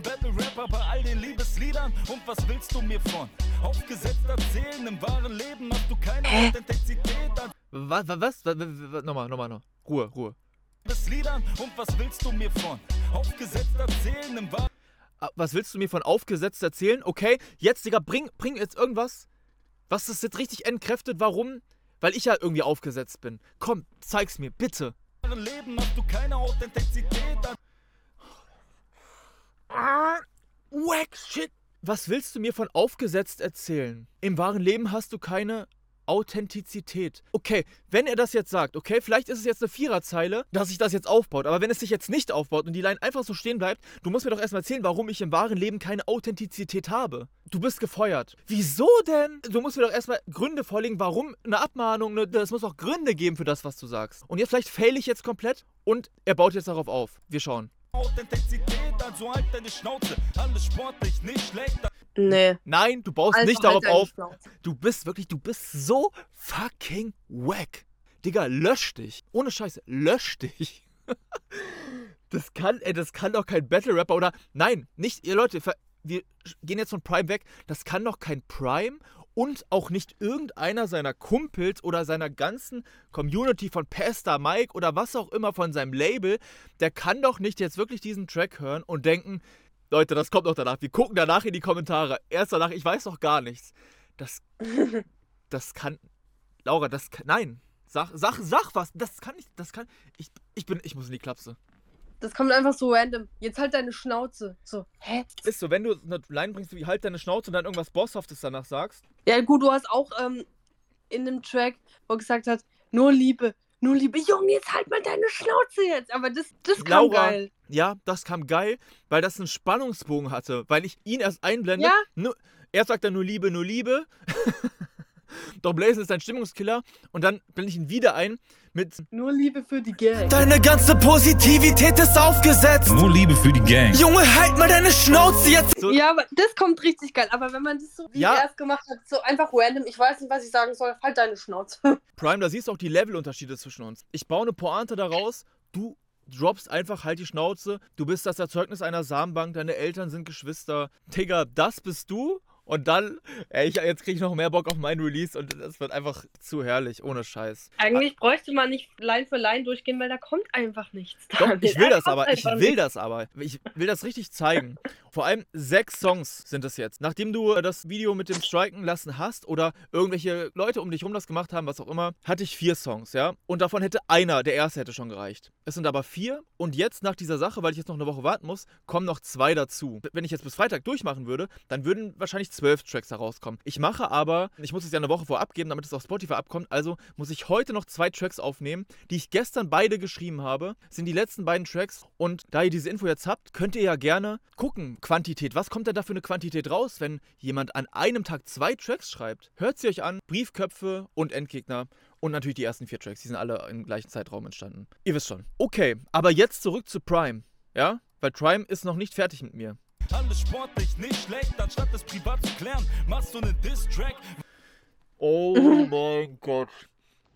Battle-Rapper bei all den Liebesliedern. Und was willst du mir von? Aufgesetzt erzählen, im wahren Leben hast du keine Authentizität an Was? Was? was, was, nochmal, nochmal, noch. Ruhe, Ruhe. Liebesliedern. Und was willst du mir von? Aufgesetzt erzählen, im wahren Ah, Was willst du mir von aufgesetzt erzählen? Okay, jetzt, Digga, bring, bring jetzt irgendwas, was das jetzt richtig entkräftet, warum, Weil ich ja irgendwie aufgesetzt bin. Komm, zeig's mir, bitte. Leben hast du keine Authentizität. Wack shit. Was willst du mir von aufgesetzt erzählen? Im wahren Leben hast du keine Authentizität. Okay, wenn er das jetzt sagt, okay, vielleicht ist es jetzt eine Viererzeile, dass sich das jetzt aufbaut, aber wenn es sich jetzt nicht aufbaut und die Line einfach so stehen bleibt, du musst mir doch erstmal erzählen, warum ich im wahren Leben keine Authentizität habe. Du bist gefeuert. Wieso denn? Du musst mir doch erstmal Gründe vorlegen, warum eine Abmahnung, eine, das muss auch Gründe geben für das, was du sagst. Und jetzt vielleicht fail ich jetzt komplett und er baut jetzt darauf auf. Wir schauen. Authentizität, also halt deine Schnauze. Alles sportlich, nicht schlecht. Nee. Nein, du baust Also nicht halt darauf auf. Schnauze. Du bist wirklich, du bist so fucking wack. Digga, lösch dich. Ohne Scheiße, lösch dich. Das kann, ey, das kann doch kein Battle-Rapper oder. Nein, nicht, ihr Leute, wir gehen jetzt von Prime weg. Das kann doch kein Prime und auch nicht irgendeiner seiner Kumpels oder seiner ganzen Community von Pasta Mike oder was auch immer von seinem Label, der kann doch nicht jetzt wirklich diesen Track hören und denken, Leute, das kommt noch danach. Wir gucken danach in die Kommentare. Erst danach, ich weiß doch gar nichts. Das, das kann, Laura, das kann, nein. Sag, sag, sag was. Das kann ich, das kann, ich, ich bin, ich muss in die Klapse. Das kommt einfach so random. Jetzt halt deine Schnauze. So, hä? Ist so, wenn du eine Line bringst, wie halt deine Schnauze und dann irgendwas Bosshaftes danach sagst. Ja, gut, du hast auch ähm, in dem Track, wo er gesagt hat, nur Liebe, nur Liebe. Junge, jetzt halt mal deine Schnauze jetzt. Aber das, das kam Laura, geil. ja, das kam geil, weil das einen Spannungsbogen hatte, weil ich ihn erst einblende. Ja. Nur, erst sagt er nur Liebe, nur Liebe. Doch Blazen ist ein Stimmungskiller und dann blende ich ihn wieder ein mit Nur Liebe für die Gang. Deine ganze Positivität ist aufgesetzt. Nur Liebe für die Gang. Junge, halt mal deine Schnauze jetzt. so, Ja, aber das kommt richtig geil. Aber wenn man das so wie Ja. er es gemacht hat, so einfach random, ich weiß nicht, was ich sagen soll, halt deine Schnauze. Prime, da siehst du auch die Levelunterschiede zwischen uns. Ich baue eine Pointe daraus, du droppst einfach halt die Schnauze, du bist das Erzeugnis einer Samenbank, deine Eltern sind Geschwister. Digga, das bist du? Und dann, ey, ich, jetzt krieg ich noch mehr Bock auf meinen Release und das wird einfach zu herrlich, ohne Scheiß. Eigentlich bräuchte man nicht Line für Line durchgehen, weil da kommt einfach nichts. Doch, ich will Da das aber, ich will das aber. Ich will das richtig zeigen. Vor allem sechs Songs sind es jetzt. Nachdem du äh, das Video mit dem Striken lassen hast oder irgendwelche Leute um dich rum das gemacht haben, was auch immer, hatte ich vier Songs, ja. Und davon hätte einer, der erste hätte schon gereicht. Es sind aber vier und jetzt nach dieser Sache, weil ich jetzt noch eine Woche warten muss, kommen noch zwei dazu. Wenn ich jetzt bis Freitag durchmachen würde, dann würden wahrscheinlich zwölf Tracks herauskommen. Ich mache aber, ich muss es ja eine Woche vorab geben, damit es auf Spotify abkommt, also muss ich heute noch zwei Tracks aufnehmen, die ich gestern beide geschrieben habe, sind die letzten beiden Tracks und da ihr diese Info jetzt habt, könnt ihr ja gerne gucken, Quantität, was kommt denn da für eine Quantität raus, wenn jemand an einem Tag zwei Tracks schreibt? Hört sie euch an, Briefköpfe und Endgegner und natürlich die ersten vier Tracks, die sind alle im gleichen Zeitraum entstanden. Ihr wisst schon. Okay, aber jetzt zurück zu Prime, ja? Weil Prime ist noch nicht fertig mit mir. Alles sportlich, nicht schlecht. Anstatt es privat zu klären, machst du einen Diss-Track. Oh mein Gott.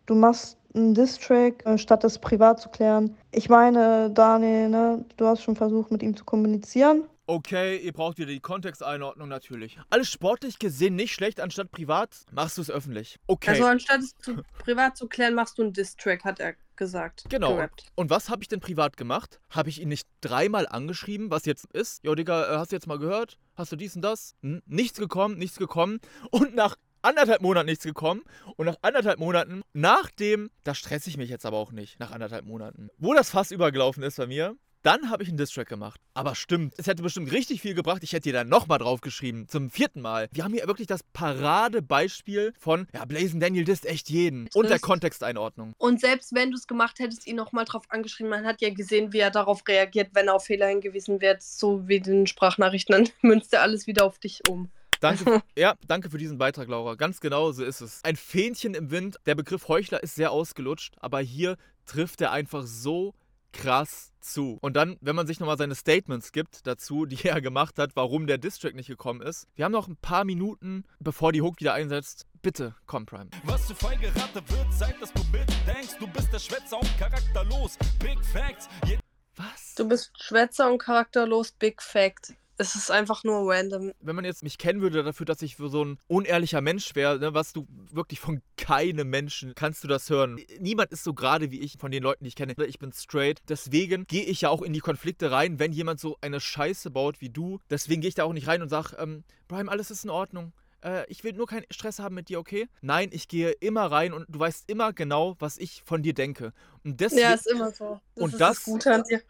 Du machst einen Diss-Track, statt es privat zu klären. Ich meine, Daniel, ne, du hast schon versucht, mit ihm zu kommunizieren. Okay, ihr braucht wieder die Kontexteinordnung natürlich. Alles sportlich gesehen nicht schlecht, anstatt privat machst du es öffentlich. Okay. Also anstatt es zu, privat zu klären, machst du einen Diss-Track, hat er gesagt. Genau. Gerappt. Und was habe ich denn privat gemacht? Habe ich ihn nicht dreimal angeschrieben, was jetzt ist? Jo, Digga, äh, hast du jetzt mal gehört? Hast du dies und das? Hm? Nichts gekommen, nichts gekommen. Und nach anderthalb Monaten nichts gekommen. Und nach anderthalb Monaten, nachdem, da stresse ich mich jetzt aber auch nicht, nach anderthalb Monaten, wo das Fass übergelaufen ist bei mir, dann habe ich einen Distrack gemacht. Aber stimmt, es hätte bestimmt richtig viel gebracht. Ich hätte dir dann nochmal drauf geschrieben, zum vierten Mal. Wir haben hier wirklich das Paradebeispiel von, ja, Blazing Daniel disst echt jeden. Und der Kontexteinordnung. Und selbst wenn du es gemacht hättest, ihn nochmal drauf angeschrieben, man hat ja gesehen, wie er darauf reagiert, wenn er auf Fehler hingewiesen wird, so wie den Sprachnachrichten, dann münzt er alles wieder auf dich um. Danke, ja, danke für diesen Beitrag, Laura. Ganz genau so ist es. Ein Fähnchen im Wind. Der Begriff Heuchler ist sehr ausgelutscht, aber hier trifft er einfach so krass zu. Und dann, wenn man sich nochmal seine Statements gibt dazu, die er gemacht hat, warum der Distrack nicht gekommen ist. Wir haben noch ein paar Minuten, bevor die Hook wieder einsetzt. Bitte, komm, Prime. Was zu feige Ratte wird, zeigt, dass du mitdenkst. Du bist der Schwätzer und charakterlos. Big Facts. Je Was? Du bist Schwätzer und charakterlos, Big Fact. Es ist einfach nur random. wenn man jetzt mich kennen würde dafür, dass ich so ein unehrlicher Mensch wäre, ne, was du wirklich von keinem Menschen kannst du das hören. Niemand ist so gerade wie ich von den Leuten, die ich kenne. Ich bin straight. Deswegen gehe ich ja auch in die Konflikte rein, wenn jemand so eine Scheiße baut wie du. Deswegen gehe ich da auch nicht rein und sage, ähm, Brian, alles ist in Ordnung. Äh, ich will nur keinen Stress haben mit dir, okay? Nein, ich gehe immer rein und du weißt immer genau, was ich von dir denke. Und deswegen, Ja, ist immer so. Das Und ist das- das Gute an dir.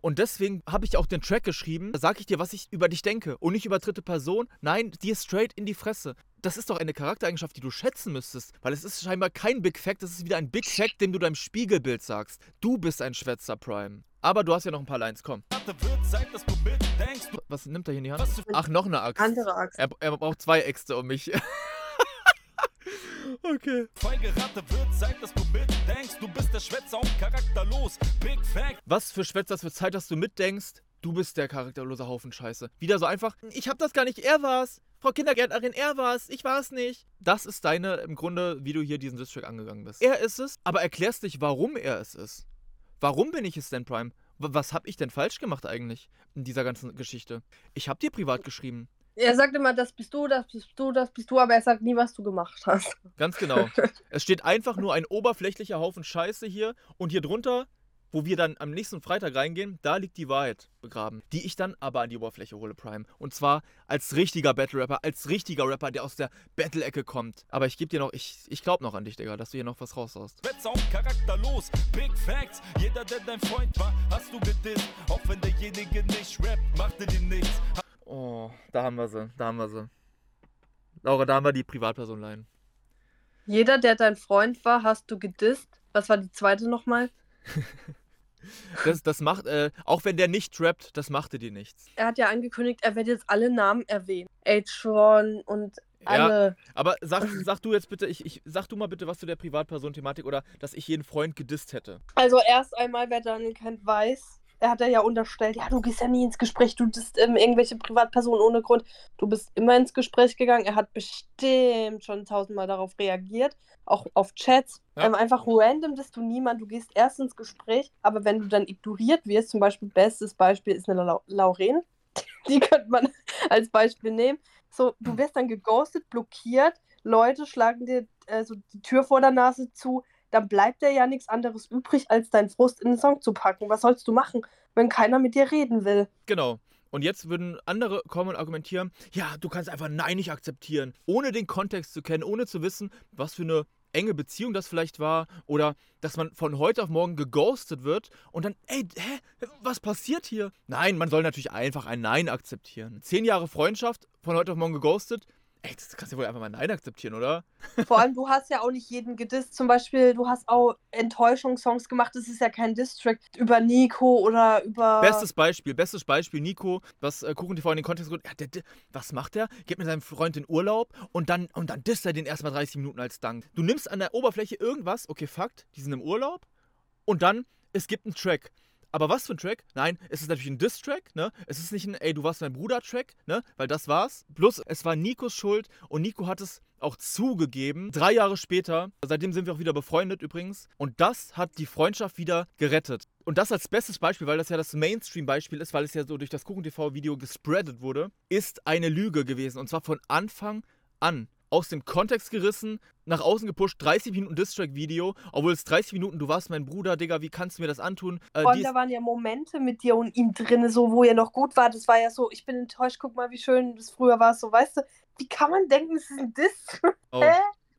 und deswegen habe ich auch den Track geschrieben, da sage ich dir, was ich über dich denke. Und nicht über dritte Person. Nein, dir straight in die Fresse. Das ist doch eine Charaktereigenschaft, die du schätzen müsstest. Weil es ist scheinbar kein Big Fact, das ist wieder ein Big Fact, dem du deinem Spiegelbild sagst. Du bist ein Schwätzer, Prime. Aber du hast ja noch ein paar Lines, komm. Was nimmt er hier in die Hand? Ach, noch eine Axt. Andere Axt. Er, er braucht zwei Äxte um mich. okay. feige Ratte wird Zeit, dass du mitdenkst. Du bist der Schwätzer und charakterlos. Big Fact. Was für Schwätzer, für Zeit, dass du mitdenkst, du bist der charakterlose Haufen Scheiße. Wieder so einfach, ich hab das gar nicht, er war's. Frau Kindergärtnerin, er war's, ich war's nicht. Das ist deine, im Grunde, wie du hier diesen District angegangen bist. Er ist es, aber erklärst dich, warum er es ist. Warum bin ich es denn, Prime? Was hab ich denn falsch gemacht eigentlich in dieser ganzen Geschichte? Ich hab dir privat geschrieben. Er sagt immer, das bist du, das bist du, das bist du, aber er sagt nie, was du gemacht hast. Ganz genau. es steht einfach nur ein oberflächlicher Haufen Scheiße hier und hier drunter, wo wir dann am nächsten Freitag reingehen, da liegt die Wahrheit begraben, die ich dann aber an die Oberfläche hole, Prime. Und zwar als richtiger Battle-Rapper, als richtiger Rapper, der aus der Battle-Ecke kommt. Aber ich gebe dir noch, ich, ich glaube noch an dich, Digga, dass du hier noch was raushaust. Und charakterlos. Big Facts. Jeder, der dein Freund war, hast du gedisst. Auch wenn derjenige nicht rappt, machte dir nichts. Oh, da haben wir sie, da haben wir sie. Laura, da haben wir die Privatperson-Line. Jeder, der dein Freund war, hast du gedisst. Was war die zweite nochmal? Das, das macht, äh, auch wenn der nicht rappt, das machte dir nichts. Er hat ja angekündigt, er wird jetzt alle Namen erwähnen. H-Ron und Ja, alle. Aber sag, sag du jetzt bitte, ich, ich, sag du mal bitte was zu der Privatperson-Thematik oder dass ich jeden Freund gedisst hätte. Also erst einmal, wer Daniel kennt, weiß, er hat ja unterstellt, ja, du gehst ja nie ins Gespräch, du bist ähm, irgendwelche Privatpersonen ohne Grund. Du bist immer ins Gespräch gegangen. Er hat bestimmt schon tausendmal darauf reagiert, auch auf Chats. Ja. Ähm, einfach random bist du niemand, du gehst erst ins Gespräch, aber wenn du dann ignoriert wirst, zum Beispiel, bestes Beispiel ist eine Lau Lauren, die könnte man als Beispiel nehmen. So, du wirst dann geghostet, blockiert, Leute schlagen dir äh, so die Tür vor der Nase zu, dann bleibt dir ja nichts anderes übrig, als deinen Frust in den Song zu packen. Was sollst du machen, wenn keiner mit dir reden will? Genau. Und jetzt würden andere kommen und argumentieren, ja, du kannst einfach Nein nicht akzeptieren, ohne den Kontext zu kennen, ohne zu wissen, was für eine enge Beziehung das vielleicht war oder dass man von heute auf morgen geghostet wird und dann, ey, hä, was passiert hier? Nein, man soll natürlich einfach ein Nein akzeptieren. Zehn Jahre Freundschaft, von heute auf morgen geghostet, ey, das kannst du wohl einfach mal Nein akzeptieren, oder? Vor allem, du hast ja auch nicht jeden gedisst. Zum Beispiel, du hast auch Enttäuschungssongs gemacht. Das ist ja kein Distrack über Nico oder über. Bestes Beispiel, bestes Beispiel, Nico, was äh, Kuchen TV in den Kontext ja, der, der, was macht der? Geht mit seinem Freund in Urlaub und dann, und dann disst er den erstmal 30 Minuten als Dank. Du nimmst an der Oberfläche irgendwas, okay, Fakt, die sind im Urlaub und dann, es gibt einen Track. Aber was für ein Track? Nein, es ist natürlich ein Diss-Track, ne? Es ist nicht ein, ey, du warst mein Bruder-Track, ne? Weil das war's. Plus, es war Nikos Schuld und Nico hat es auch zugegeben. Drei Jahre später, seitdem sind wir auch wieder befreundet übrigens. Und das hat die Freundschaft wieder gerettet. Und das als bestes Beispiel, weil das ja das Mainstream-Beispiel ist, weil es ja so durch das Kuchen-TV-Video gespreadet wurde, ist eine Lüge gewesen. Und zwar von Anfang an. Aus dem Kontext gerissen, nach außen gepusht, 30 Minuten Distrack-Video, obwohl es 30 Minuten, du warst mein Bruder, Digga, wie kannst du mir das antun? Äh, ist- da waren ja Momente mit dir und ihm drin, so wo ihr noch gut war. Das war ja so, ich bin enttäuscht, guck mal, wie schön das früher war. So, weißt du, wie kann man denken, es ist ein Diss? Oh, Hä?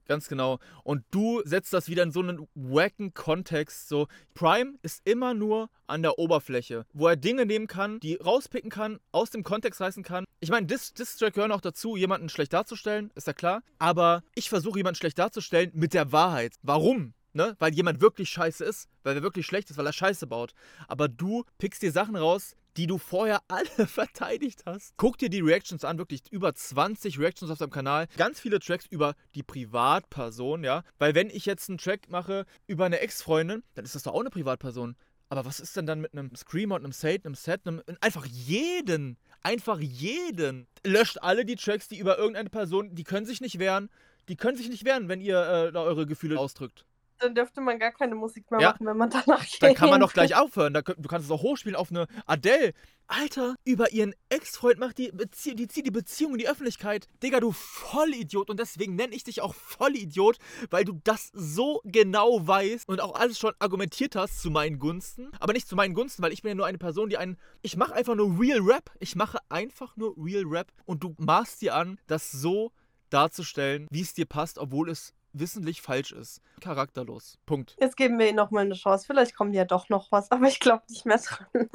Ganz genau. Und du setzt das wieder in so einen wacken Kontext. So, Prime ist immer nur an der Oberfläche, wo er Dinge nehmen kann, die rauspicken kann, aus dem Kontext reißen kann. Ich meine, Diss-Track gehören auch dazu, jemanden schlecht darzustellen, ist ja klar. Aber ich versuche jemanden schlecht darzustellen mit der Wahrheit. Warum? Ne? Weil jemand wirklich scheiße ist, weil er wirklich schlecht ist, weil er Scheiße baut. Aber du pickst dir Sachen raus, die du vorher alle verteidigt hast. Guck dir die Reactions an, wirklich über 20 Reactions auf deinem Kanal. Ganz viele Tracks über die Privatperson, ja. Weil wenn ich jetzt einen Track mache über eine Ex-Freundin, dann ist das doch auch eine Privatperson. Aber was ist denn dann mit einem Screamer und einem Sate, einem Set, einem. Einfach jeden! Einfach jeden! Löscht alle die Tracks, die über irgendeine Person, die können sich nicht wehren. Die können sich nicht wehren, wenn ihr äh, da eure Gefühle ausdrückt. Dann dürfte man gar keine Musik mehr Ja. machen, wenn man danach geht. Dann kann man doch gleich aufhören. Da Du kannst es auch hochspielen auf eine Adele. Alter, über ihren Ex-Freund macht die, Bezie die zieht die Beziehung in die Öffentlichkeit. Digga, du Vollidiot. Und deswegen nenne ich dich auch Vollidiot, weil du das so genau weißt und auch alles schon argumentiert hast zu meinen Gunsten. Aber nicht zu meinen Gunsten, weil ich bin ja nur eine Person, die einen. Ich mache einfach nur Real Rap. Ich mache einfach nur Real Rap. Und du maßt dir an, das so darzustellen, wie es dir passt, obwohl es wissentlich falsch ist. Charakterlos. Punkt. Jetzt geben wir ihnen nochmal eine Chance. Vielleicht kommt ja doch noch was, aber ich glaube nicht mehr dran.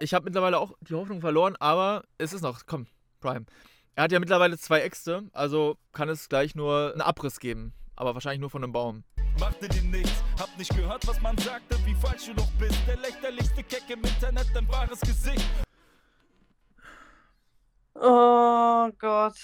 Ich habe mittlerweile auch die Hoffnung verloren, aber es ist noch. Komm, Prime. Er hat ja mittlerweile zwei Äxte, also kann es gleich nur einen Abriss geben. Aber wahrscheinlich nur von einem Baum. Machte dir nichts, hab nicht gehört, was man sagte, wie falsch du doch bist. Der lächerlichste Keck im Internet, dein wahres Gesicht. Oh Gott.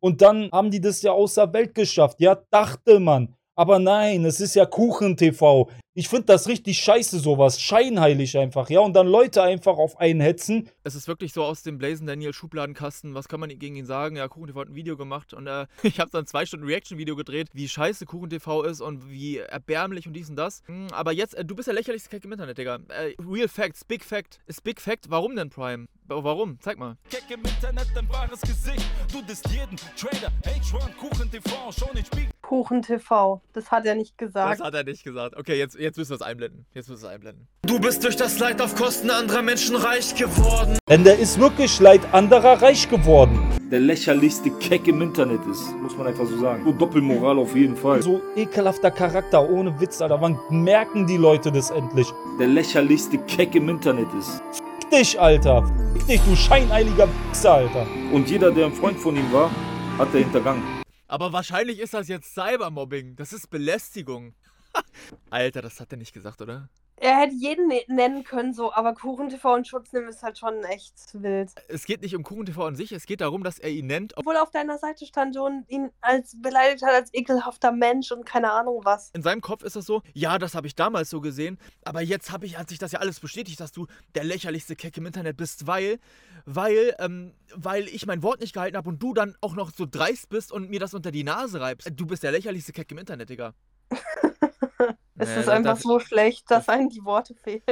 Und dann haben die das ja außer Welt geschafft. Ja, dachte man. Aber nein, es ist ja Kuchen-TV. Ich finde das richtig scheiße, sowas. Scheinheilig einfach, ja. Und dann Leute einfach auf einen hetzen. Es ist wirklich so aus dem Blazen Daniel Schubladenkasten. Was kann man gegen ihn sagen? Ja, KuchenTV hat ein Video gemacht und äh, ich habe dann zwei Stunden Reaction-Video gedreht, wie scheiße KuchenTV ist und wie erbärmlich und dies und das. Hm, Aber jetzt, äh, du bist der lächerlichste Keck im Internet, Digga. Äh, Real Facts, Big Fact. Ist Big Fact. Warum denn Prime? Wa- Warum? Zeig mal. Keck im Internet, dein wahres Gesicht. Du disst jeden Trader, H1, Kuchen TV, schon den Spiegel. Kuchen TV. Das hat er nicht Das gesagt. hat er nicht gesagt. Okay, jetzt, jetzt müssen wir es einblenden. Jetzt müssen wir es einblenden. Du bist durch das Leid auf Kosten anderer Menschen reich geworden. Denn der ist wirklich leid anderer reich geworden. Der lächerlichste Keck im Internet ist, muss man einfach so sagen. So Doppelmoral auf jeden Fall. So ekelhafter Charakter, ohne Witz, Alter. Wann merken die Leute das endlich? Der lächerlichste Keck im Internet ist. Fick dich, Alter. Fick dich, du scheineiliger Wichser, Alter. Und jeder, der ein Freund von ihm war, hat er hintergangen. Aber wahrscheinlich ist das jetzt Cybermobbing. Das ist Belästigung. Alter, das hat er nicht gesagt, oder? Er hätte jeden ne- nennen können, so, aber Kuchen TV und Schutz nehmen ist halt schon echt wild. Es geht nicht um KuchenTV an sich, es geht darum, dass er ihn nennt. Obwohl auf deiner Seite stand und ihn als beleidigt hat als ekelhafter Mensch und keine Ahnung was. In seinem Kopf ist das so, ja, das habe ich damals so gesehen, aber jetzt habe ich, hat sich das ja alles bestätigt, dass du der lächerlichste Keck im Internet bist, weil, weil, ähm, weil ich mein Wort nicht gehalten habe und du dann auch noch so dreist bist und mir das unter die Nase reibst. Du bist der lächerlichste Keck im Internet, Digga. Es Nee, ist einfach das- so schlecht, dass einem die Worte fehlen.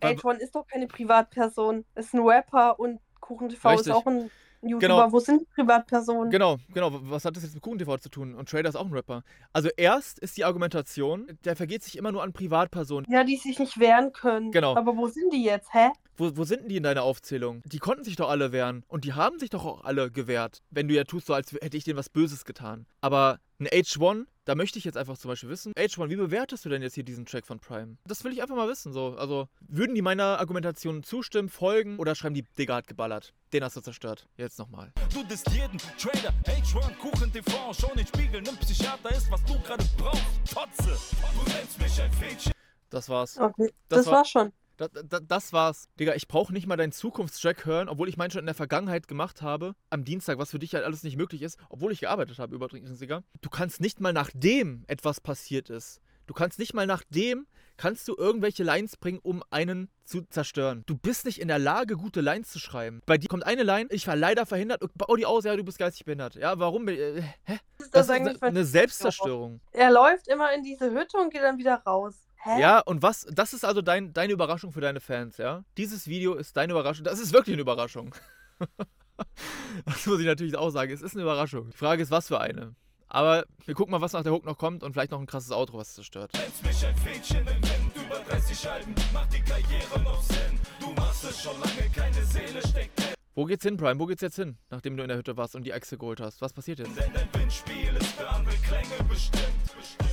Weil- H1 ist doch keine Privatperson. Ist ein Rapper und Kuchen TV Richtig. ist auch ein YouTuber. Genau. Wo sind die Privatpersonen? Genau, genau. Was hat das jetzt mit KuchenTV zu tun? Und Trader ist auch ein Rapper. Also erst ist die Argumentation, der vergeht sich immer nur an Privatpersonen. Ja, die sich nicht wehren können. Genau. Aber wo sind die jetzt? Hä? Wo, wo sind denn die in deiner Aufzählung? Die konnten sich doch alle wehren. Und die haben sich doch auch alle gewehrt. Wenn du ja tust, so als hätte ich denen was Böses getan. Aber ein H1, da möchte ich jetzt einfach zum Beispiel wissen, H1, wie bewertest du denn jetzt hier diesen Track von Prime? Das will ich einfach mal wissen. So. Also, würden die meiner Argumentation zustimmen, folgen oder schreiben die, Digga hat geballert? Den hast du zerstört. Jetzt nochmal. Du disst jeden Trader, H1, Kuchen TV, schon den Spiegel, nimm Psychiater ist, was du gerade brauchst. Totze, du nennst mich ein Fädchen. Das war's. Okay, Das das, war- war's schon. Das, das, das war's. Digga, ich brauche nicht mal deinen Zukunftstrack hören, obwohl ich meinen schon in der Vergangenheit gemacht habe. Am Dienstag, was für dich halt alles nicht möglich ist, obwohl ich gearbeitet habe, übrigens, Digga. Du kannst nicht mal nachdem etwas passiert ist. Du kannst nicht mal nachdem, kannst du irgendwelche Lines bringen, um einen zu zerstören. Du bist nicht in der Lage, gute Lines zu schreiben. Bei dir kommt eine Line, ich war leider verhindert, bau die aus, ja, du bist geistig behindert. Ja, warum? Äh, hä? Ist Das das, ist eine Selbstzerstörung. Er läuft immer in diese Hütte und geht dann wieder raus. Hä? Ja, und was, das ist also dein, deine Überraschung für deine Fans, ja? Dieses Video ist deine Überraschung. Das ist wirklich eine Überraschung. das muss ich natürlich auch sagen. Es ist eine Überraschung. Die Frage ist, was für eine. Aber wir gucken mal, was nach der Hook noch kommt und vielleicht noch ein krasses Outro, was zerstört. Nennst mich ein Fädchen im Wind, über 30 Alben, macht die Karriere noch Sinn. Du machst es schon lange, keine Seele steckt Wo geht's hin, Prime? Wo geht's jetzt hin, nachdem du in der Hütte warst und die Echse geholt hast? Was passiert jetzt? denn dein Windspiel ist für andere Klänge bestimmt. Nennst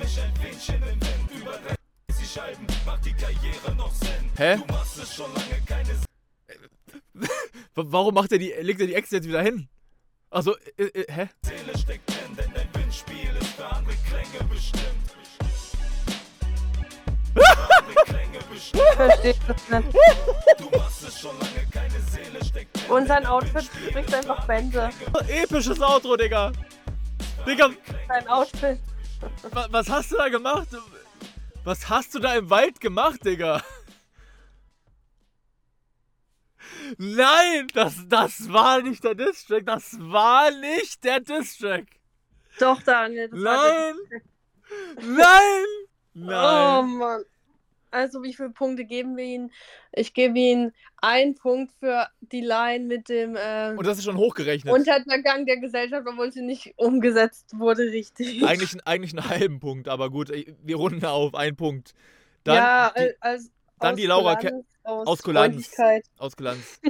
mich ein Fädchen im Wind, über 30 Alben, macht die Karriere noch Sinn. Hä? Du machst es schon lange, keine Warum macht er die, legt er die Echse jetzt wieder hin? Also, äh, äh, hä? Seele steckt drin, denn dein Windspiel ist für andere Klänge bestimmt. Verstehe das nicht. Du machst es schon lange, keine Seele steckt drin. Und sein Outfit spricht einfach Bände. Episches Outro, Digga! Digga, Sein Outfit. Wa- was hast du da gemacht? Was hast du da im Wald gemacht, Digga? Nein, das, das war nicht der Distrack. Das war nicht der Distrack. Doch, Daniel. Das war Nein! Nein! Oh Nein! Mann. Also, wie viele Punkte geben wir ihm? Ich gebe ihm einen Punkt für die Line mit dem äh, Und das ist schon hochgerechnet. Untergang der Gesellschaft, obwohl sie nicht umgesetzt wurde, richtig. Eigentlich, eigentlich einen halben Punkt, aber gut, wir runden auf einen Punkt. Dann ja, die, äh, dann die Laura Kulanz, aus, aus Kulanz. Aus Glanz.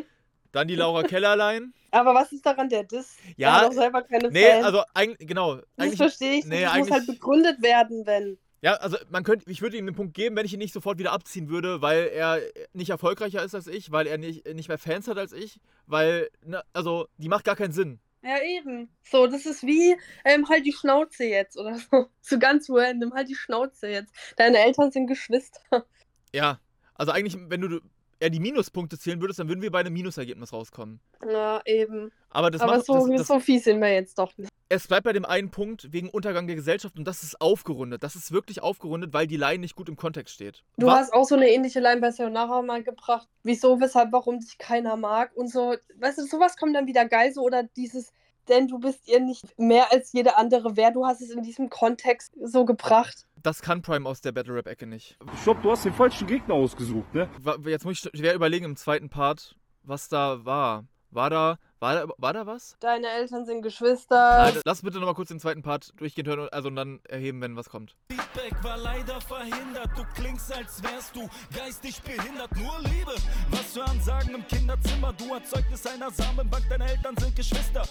Dann die Laura Kellerlein. Aber was ist daran der Diss? Ja, hat auch selber keine Nee, Fans. also eigentlich, genau. das verstehe ich nicht. nee, das muss halt begründet werden, wenn. Ja, also man könnte, ich würde ihm den Punkt geben, wenn ich ihn nicht sofort wieder abziehen würde, weil er nicht erfolgreicher ist als ich, weil er nicht, nicht mehr Fans hat als ich, weil, ne, also, die macht gar keinen Sinn. Ja, eben. So, das ist wie, ähm, halt die Schnauze jetzt oder so. So ganz random, halt die Schnauze jetzt. Deine Eltern sind Geschwister. Ja, also eigentlich, wenn du eher die Minuspunkte zählen würdest, dann würden wir bei einem Minusergebnis rauskommen. Ja, eben. Aber das Aber macht, so, das, das, so fies sind wir jetzt doch nicht. es bleibt bei dem einen Punkt wegen Untergang der Gesellschaft und das ist aufgerundet. Das ist wirklich aufgerundet, weil die Line nicht gut im Kontext steht. Du Wa- hast auch so eine ähnliche Line bei Sayonara mal gebracht. Wieso, weshalb, warum dich keiner mag und so. Weißt du, sowas kommt dann wieder geil so oder dieses, denn du bist ihr nicht mehr als jede andere wer. Du hast es in diesem Kontext so gebracht. Das kann Prime aus der Battle Rap-Ecke nicht. Ich glaube, du hast den falschen Gegner ausgesucht, ne? Jetzt muss ich schwer überlegen im zweiten Part, was da war. War da, war da, war da was? Deine Eltern sind Geschwister. Nein, lass bitte nochmal kurz den zweiten Part durchgehen hören, also und dann erheben, wenn was kommt. Feedback war leider verhindert. Du klingst, als wärst du geistig behindert. Nur Liebe, was für Ansagen im Kinderzimmer. Du Erzeugnis einer Samenbank, deine Eltern sind Geschwister.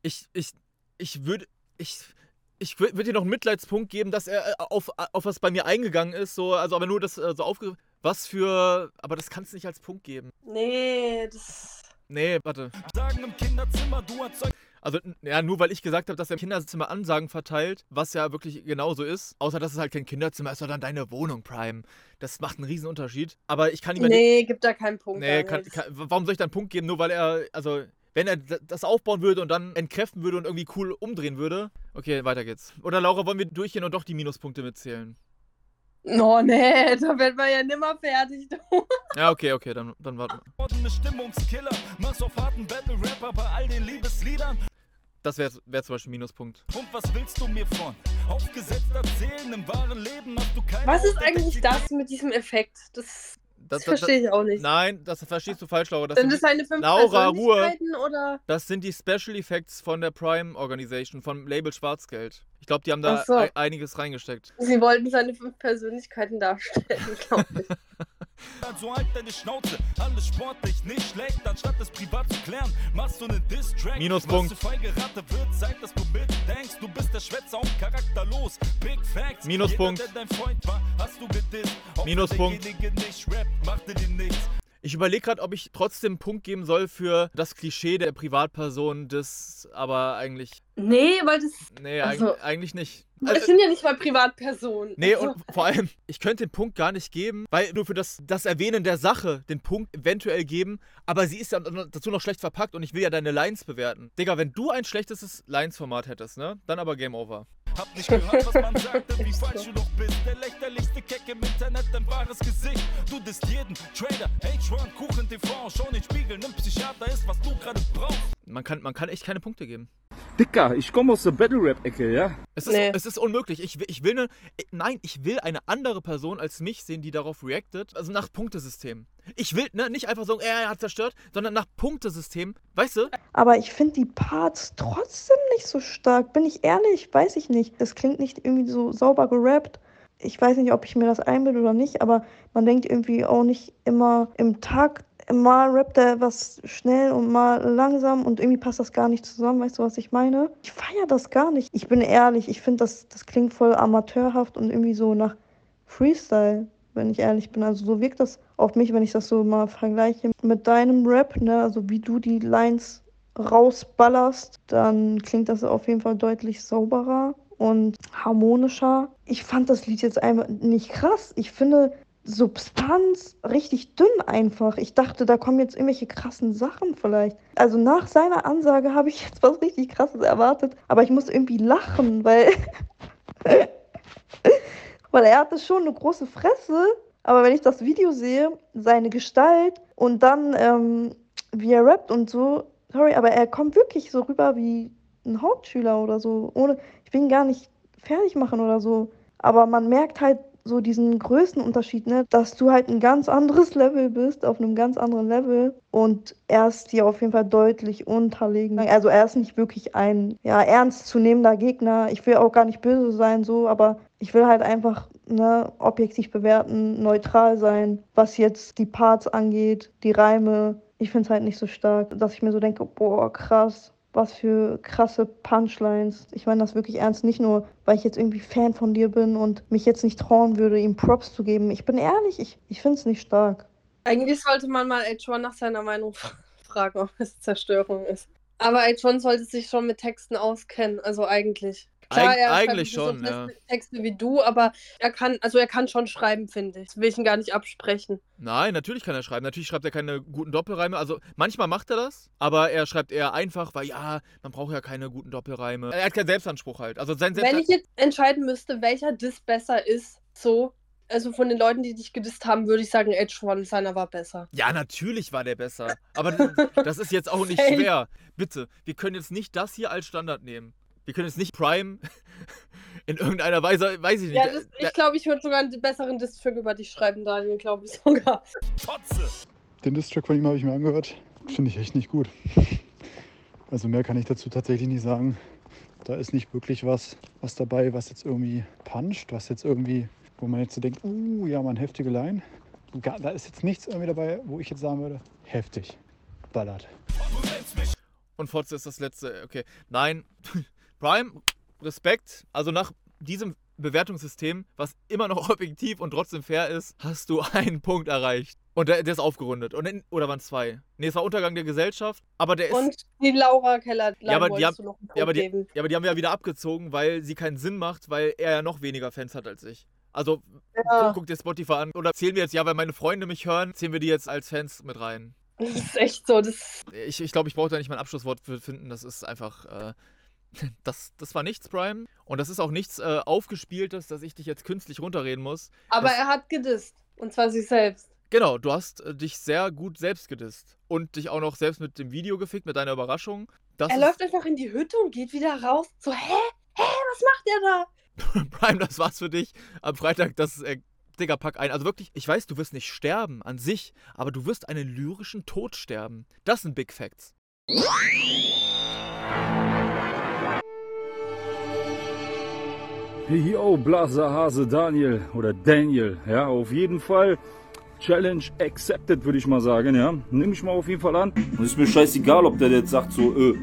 Ich, ich, ich würde, ich, ich würde dir noch einen Mitleidspunkt geben, dass er äh, auf, auf was bei mir eingegangen ist, so, also aber nur das äh, so aufge... Was für, aber das kannst du nicht als Punkt geben. Nee, das. Nee, warte. Sagen im Kinderzimmer, du erzeugst. Also, ja, nur weil ich gesagt habe, dass er im Kinderzimmer Ansagen verteilt, was ja wirklich genauso ist. Außer, dass es halt kein Kinderzimmer ist, sondern deine Wohnung, Prime. Das macht einen riesen Unterschied. Aber ich kann ihm ja nicht- Nee, gibt da keinen Punkt. Nee, kann, kann, warum soll ich da einen Punkt geben? Nur weil er, also, wenn er das aufbauen würde und dann entkräften würde und irgendwie cool umdrehen würde. Okay, weiter geht's. Oder Laura, wollen wir durchgehen und doch die Minuspunkte mitzählen? Oh, nee, da wird man ja nimmer fertig. Du. Ja, okay, okay, dann, dann warten wir. Das wäre wär zum Beispiel ein Minuspunkt. Und was willst du mir von? Aufgesetzt erzählen, im wahren Leben hast du keine Was ist eigentlich das mit diesem Effekt? Das, Das, das verstehe ich auch nicht. Nein, das verstehst du falsch, Laura. Das Sind sind, das seine fünf Laura, Ruhe. Oder? das sind die Special Effects von der Prime Organisation, vom Label Schwarzgeld. Ich glaube, die haben da so. ei- einiges reingesteckt. Sie wollten seine fünf Persönlichkeiten darstellen, glaube ich. Also halt deine Schnauze, alles sportlich, nicht schlecht. Anstatt es privat zu klären, machst du einen Diss-Track. Minuspunkt. Feige Ratte wird Zeit, dass du mitdenkst. Du bist der Schwätzer und charakterlos. Big Facts. Minuspunkt. Jeder, der dein Freund war, hast du gedisst. Minuspunkt. nicht rappt, machte dir nichts. Ich überlege gerade, ob ich trotzdem einen Punkt geben soll für das Klischee der Privatperson, das aber eigentlich. Nee, weil das. Nee, Also- eig eigentlich nicht. Es Also, sind ja nicht mal Privatpersonen. nee, Also, und vor allem, ich könnte den Punkt gar nicht geben, weil nur für das, das Erwähnen der Sache den Punkt eventuell geben, aber sie ist ja dazu noch schlecht verpackt und ich will ja deine Lines bewerten. Digga, wenn du ein schlechtes Lines-Format hättest, ne? Dann aber Game Over. Hab nicht gehört, was man sagte, wie falsch du doch bist. Der lächerlichste Keck im Internet, dein wahres Gesicht. Du disst jeden Trader, H1, Kuchen TV. Schau in den Spiegel, nimm Psychiater, ist was du gerade brauchst. Man kann, man kann echt keine Punkte geben. Dicker, ich komme aus der Battle Rap-Ecke, ja? Es ist, Nee. es ist unmöglich. Ich, will- ich will eine. Nein, ich will eine andere Person als mich sehen, die darauf reactet. Also nach Punktesystem. Ich will ne, nicht einfach sagen, er hat zerstört, sondern nach Punktesystem. Weißt du? Aber ich finde die Parts trotzdem nicht so stark. Bin ich ehrlich? Weiß ich nicht. Es klingt nicht irgendwie so sauber gerappt. Ich weiß nicht, ob ich mir das einbilde oder nicht, aber man denkt irgendwie auch nicht immer im Takt. Mal rappt er was schnell und mal langsam und irgendwie passt das gar nicht zusammen. Weißt du, was ich meine? Ich feiere das gar nicht. Ich bin ehrlich, ich finde, das, das klingt voll amateurhaft und irgendwie so nach Freestyle, wenn ich ehrlich bin. Also so wirkt das auf mich, wenn ich das so mal vergleiche mit deinem Rap, ne? Also wie du die Lines rausballerst, dann klingt das auf jeden Fall deutlich sauberer und harmonischer. Ich fand das Lied jetzt einfach nicht krass. Ich finde Substanz richtig dünn einfach. Ich dachte, da kommen jetzt irgendwelche krassen Sachen vielleicht. Also nach seiner Ansage habe ich jetzt was richtig krasses erwartet, aber ich muss irgendwie lachen, weil weil er hatte schon eine große Fresse, aber wenn ich das Video sehe, seine Gestalt und dann ähm, wie er rappt und so, sorry, aber er kommt wirklich so rüber wie ein Hauptschüler oder so. Ohne, ich will ihn gar nicht fertig machen oder so. Aber man merkt halt so diesen Größenunterschied, ne? dass du halt ein ganz anderes Level bist, auf einem ganz anderen Level. Und er ist dir auf jeden Fall deutlich unterlegen. Also er ist nicht wirklich ein ja, ernstzunehmender Gegner. Ich will auch gar nicht böse sein, so, aber ich will halt einfach ne, objektiv bewerten, neutral sein, was jetzt die Parts angeht, die Reime, ich finde es halt nicht so stark, dass ich mir so denke, boah, krass, was für krasse Punchlines. Ich meine das wirklich ernst, nicht nur, weil ich jetzt irgendwie Fan von dir bin und mich jetzt nicht trauen würde, ihm Props zu geben. Ich bin ehrlich, ich, ich finde es nicht stark. Eigentlich sollte man mal H1 nach seiner Meinung fragen, ob es Zerstörung ist. Aber H1 sollte sich schon mit Texten auskennen, also eigentlich. Klar, Eig er eigentlich so schon, feste ja. Texte wie du, aber er kann, also er kann schon schreiben, finde ich. Das will ich ihn gar nicht absprechen. Nein, natürlich kann er schreiben. Natürlich schreibt er keine guten Doppelreime. Also manchmal macht er das, aber er schreibt eher einfach, weil ja, man braucht ja keine guten Doppelreime. Er hat keinen Selbstanspruch halt. Also sein Wenn Selbst ich jetzt entscheiden müsste, welcher Diss besser ist, so, also von den Leuten, die dich gedisst haben, würde ich sagen, H1 seiner war besser. Ja, natürlich war der besser. Aber das ist jetzt auch nicht schwer. Bitte, wir können jetzt nicht das hier als Standard nehmen. Wir können jetzt nicht Prime in irgendeiner Weise, weiß ich nicht. Ja, das, ich glaube, ich würde sogar einen besseren Diss-Track über dich schreiben, Daniel, glaube ich sogar. Den Distrack von ihm habe ich mir angehört. Finde ich echt nicht gut. Also mehr kann ich dazu tatsächlich nicht sagen. Da ist nicht wirklich was, was dabei, was jetzt irgendwie puncht, was jetzt irgendwie, wo man jetzt so denkt, uh, ja, man heftige Line. Da ist jetzt nichts irgendwie dabei, wo ich jetzt sagen würde, heftig. Ballert. Und Fotze ist das letzte. Okay. Nein. Prime, Respekt. Also nach diesem Bewertungssystem, was immer noch objektiv und trotzdem fair ist, hast du einen Punkt erreicht. Und der, der ist aufgerundet. Und in, oder waren es zwei? Nee, es war Untergang der Gesellschaft. Aber der ist. Und die Laura Keller, Ja, aber die haben- du noch einen Punkt ja, aber die, geben. ja, aber die haben wir ja wieder abgezogen, weil sie keinen Sinn macht, weil er ja noch weniger Fans hat als ich. Also Ja. guck, dir Spotify an. Oder zählen wir jetzt, ja, weil meine Freunde mich hören, zählen wir die jetzt als Fans mit rein. Das ist echt so. Das, Ich, ich glaube, ich brauche da nicht mein Abschlusswort für finden. Das ist einfach. Äh, das, das war nichts, Prime. Und das ist auch nichts äh, Aufgespieltes, dass ich dich jetzt künstlich runterreden muss. aber Das- er hat gedisst. Und zwar sich selbst. Genau, du hast äh, dich sehr gut selbst gedisst. Und dich auch noch selbst mit dem Video gefickt, mit deiner Überraschung. Das er ist, läuft einfach in die Hütte und geht wieder raus. So, hä? Hä? Was macht er da? Prime, das war's für dich. Am Freitag, das äh, Digga, pack ein. Also wirklich, ich weiß, du wirst nicht sterben an sich, aber du wirst einen lyrischen Tod sterben. Das sind Big Facts. Yo, Blaser Hase Daniel oder Daniel, ja, auf jeden Fall Challenge accepted, würde ich mal sagen, ja. Nimm ich mal auf jeden Fall an. Und ist mir scheißegal, ob der jetzt sagt so, äh,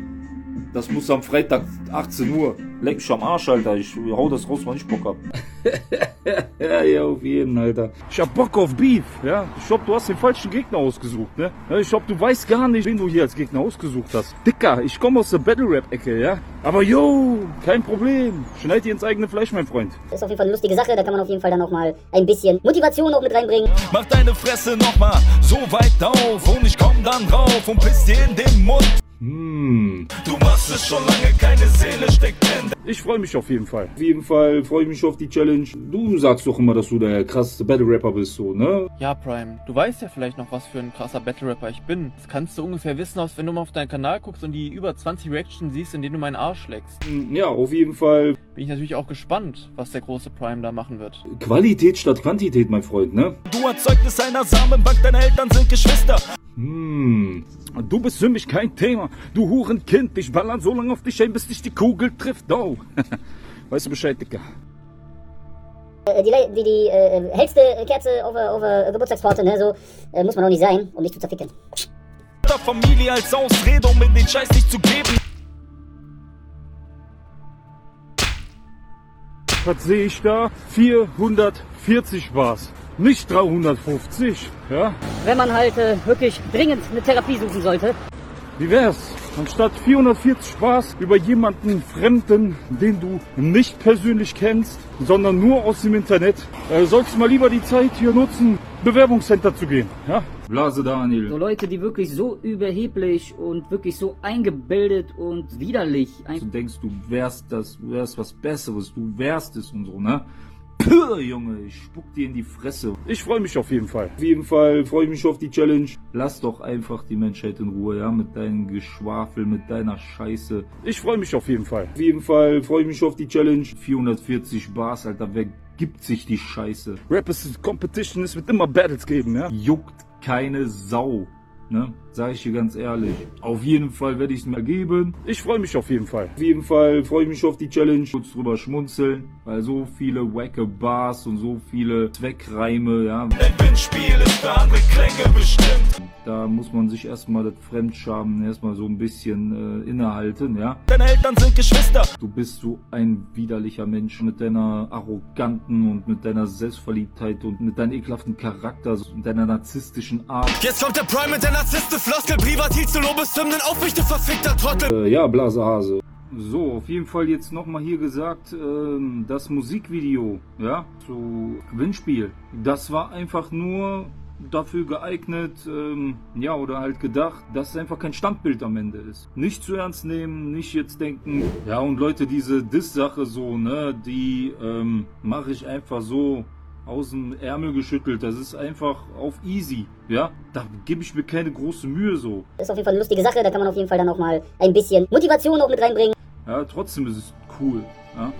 das muss am Freitag 18 Uhr. Leck mich am Arsch, Alter. Ich hau das raus, wann ich Bock hab. ja, ja, auf jeden, Alter. Ich hab Bock auf Beef, ja. Ich glaub, du hast den falschen Gegner ausgesucht, ne? Ich glaub, du weißt gar nicht, wen du hier als Gegner ausgesucht hast. Dicker, ich komme aus der Battle-Rap-Ecke, ja. Aber yo, kein Problem. Schneid dir ins eigene Fleisch, mein Freund. Das ist auf jeden Fall eine lustige Sache, da kann man auf jeden Fall dann auch mal ein bisschen Motivation auch mit reinbringen. Mach deine Fresse nochmal so weit auf und ich komm dann rauf und piss dir in den Mund. Hm. Du machst es schon lange, keine Seele steckt in Ich freue mich auf jeden Fall. Auf jeden Fall freue ich mich auf die Challenge. Du sagst doch immer, dass du der krasseste Battle-Rapper bist, so, ne? Ja, Prime, du weißt ja vielleicht noch, was für ein krasser Battle-Rapper ich bin. Das kannst du ungefähr wissen, aus, wenn du mal auf deinen Kanal guckst und die über 20 Reactions siehst, in denen du meinen Arsch leckst. Hm, Ja, auf jeden Fall Bin ich natürlich auch gespannt, was der große Prime da machen wird. Qualität statt Quantität, mein Freund, ne? Du Erzeugnis einer Samenbank, deine Eltern sind Geschwister. Hm. Du bist für mich kein Thema. Du Hurenkind, ich ballern so lange auf dich ein, bis dich die Kugel trifft. Oh. weißt du Bescheid, Dicker? Äh, Die, die, die äh, hellste Kerze auf der, auf der Geburtstagstorte, ne, so äh, muss man auch nicht sein, um dich zu zerficken. Familie als Ausrede, um mir den Scheiß nicht zu geben. Was sehe ich da? 440 war's. Nicht 350, ja? Wenn man halt äh, wirklich dringend eine Therapie suchen sollte. Wie wär's? Anstatt 440 Spaß über jemanden Fremden, den du nicht persönlich kennst, sondern nur aus dem Internet, äh, sollst du mal lieber die Zeit hier nutzen, Bewerbungscenter zu gehen, ja? Blase Daniel. So Leute, die wirklich so überheblich und wirklich so eingebildet und widerlich. Du denkst, du wärst das, du wärst was Besseres, du wärst es und so, ne? Puh, Junge, ich spuck dir in die Fresse. Ich freue mich auf jeden Fall. Auf jeden Fall freue ich mich auf die Challenge. Lass doch einfach die Menschheit in Ruhe, ja, mit deinem Geschwafel, mit deiner Scheiße. Ich freue mich auf jeden Fall. Auf jeden Fall freue ich mich auf die Challenge. 440 Bars, Alter, wer gibt sich die Scheiße? Rap ist Competition, es wird immer Battles geben, ja? Juckt keine Sau. Ne? Sag ich dir ganz ehrlich. Auf jeden Fall werde ich es mir geben. Ich freue mich auf jeden Fall. Auf jeden Fall freue ich mich auf die Challenge. Kurz drüber schmunzeln, weil so viele wacke Bars und so viele Zweckreime, ja. Dein Windspiel ist für andere Klänge bestimmt. Da muss man sich erstmal das Fremdscham erstmal so ein bisschen äh, innehalten, ja. Deine Eltern sind Geschwister. Du bist so ein widerlicher Mensch mit deiner arroganten und mit deiner Selbstverliebtheit und mit deinem ekelhaften Charakter und deiner narzisstischen Art. Jetzt kommt der Prime mit Narzisste Floskel. Privatil zu Lobeshymnen auf mich, du verfickter Trottel. Äh, ja, Blasehase. So, auf jeden Fall jetzt nochmal hier gesagt, ähm, das Musikvideo, ja, zu Gewinnspiel, das war einfach nur dafür geeignet, ähm, ja, oder halt gedacht, dass es einfach kein Standbild am Ende ist. Nicht zu ernst nehmen, nicht jetzt denken, ja, und Leute, diese Diss-Sache so, ne, die ähm, mache ich einfach so aus dem Ärmel geschüttelt. Das ist einfach auf easy, ja. Da gebe ich mir keine große Mühe so. Das ist auf jeden Fall eine lustige Sache, da kann man auf jeden Fall dann auch mal ein bisschen Motivation auch mit reinbringen. Ja, trotzdem ist es cool. Ja?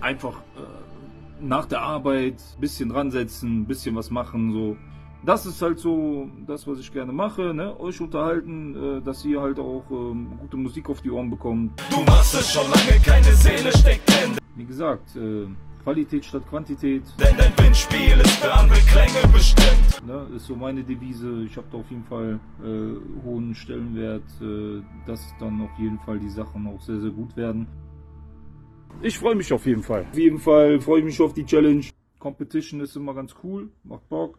Einfach äh, nach der Arbeit bisschen dran setzen, bisschen was machen, so. Das ist halt so das, was ich gerne mache, ne? Euch unterhalten, äh, dass ihr halt auch ähm, gute Musik auf die Ohren bekommt. Du machst es schon lange, keine Seele steckt drin. Wie gesagt, äh, Qualität statt Quantität. Denn dein Windspiel ist für andere Klänge bestimmt. Ne, ist so meine Devise. Ich habe da auf jeden Fall äh, hohen Stellenwert, äh, dass dann auf jeden Fall die Sachen auch sehr, sehr gut werden. Ich freue mich auf jeden Fall. Auf jeden Fall freue ich mich auf die Challenge. Competition ist immer ganz cool, macht Bock.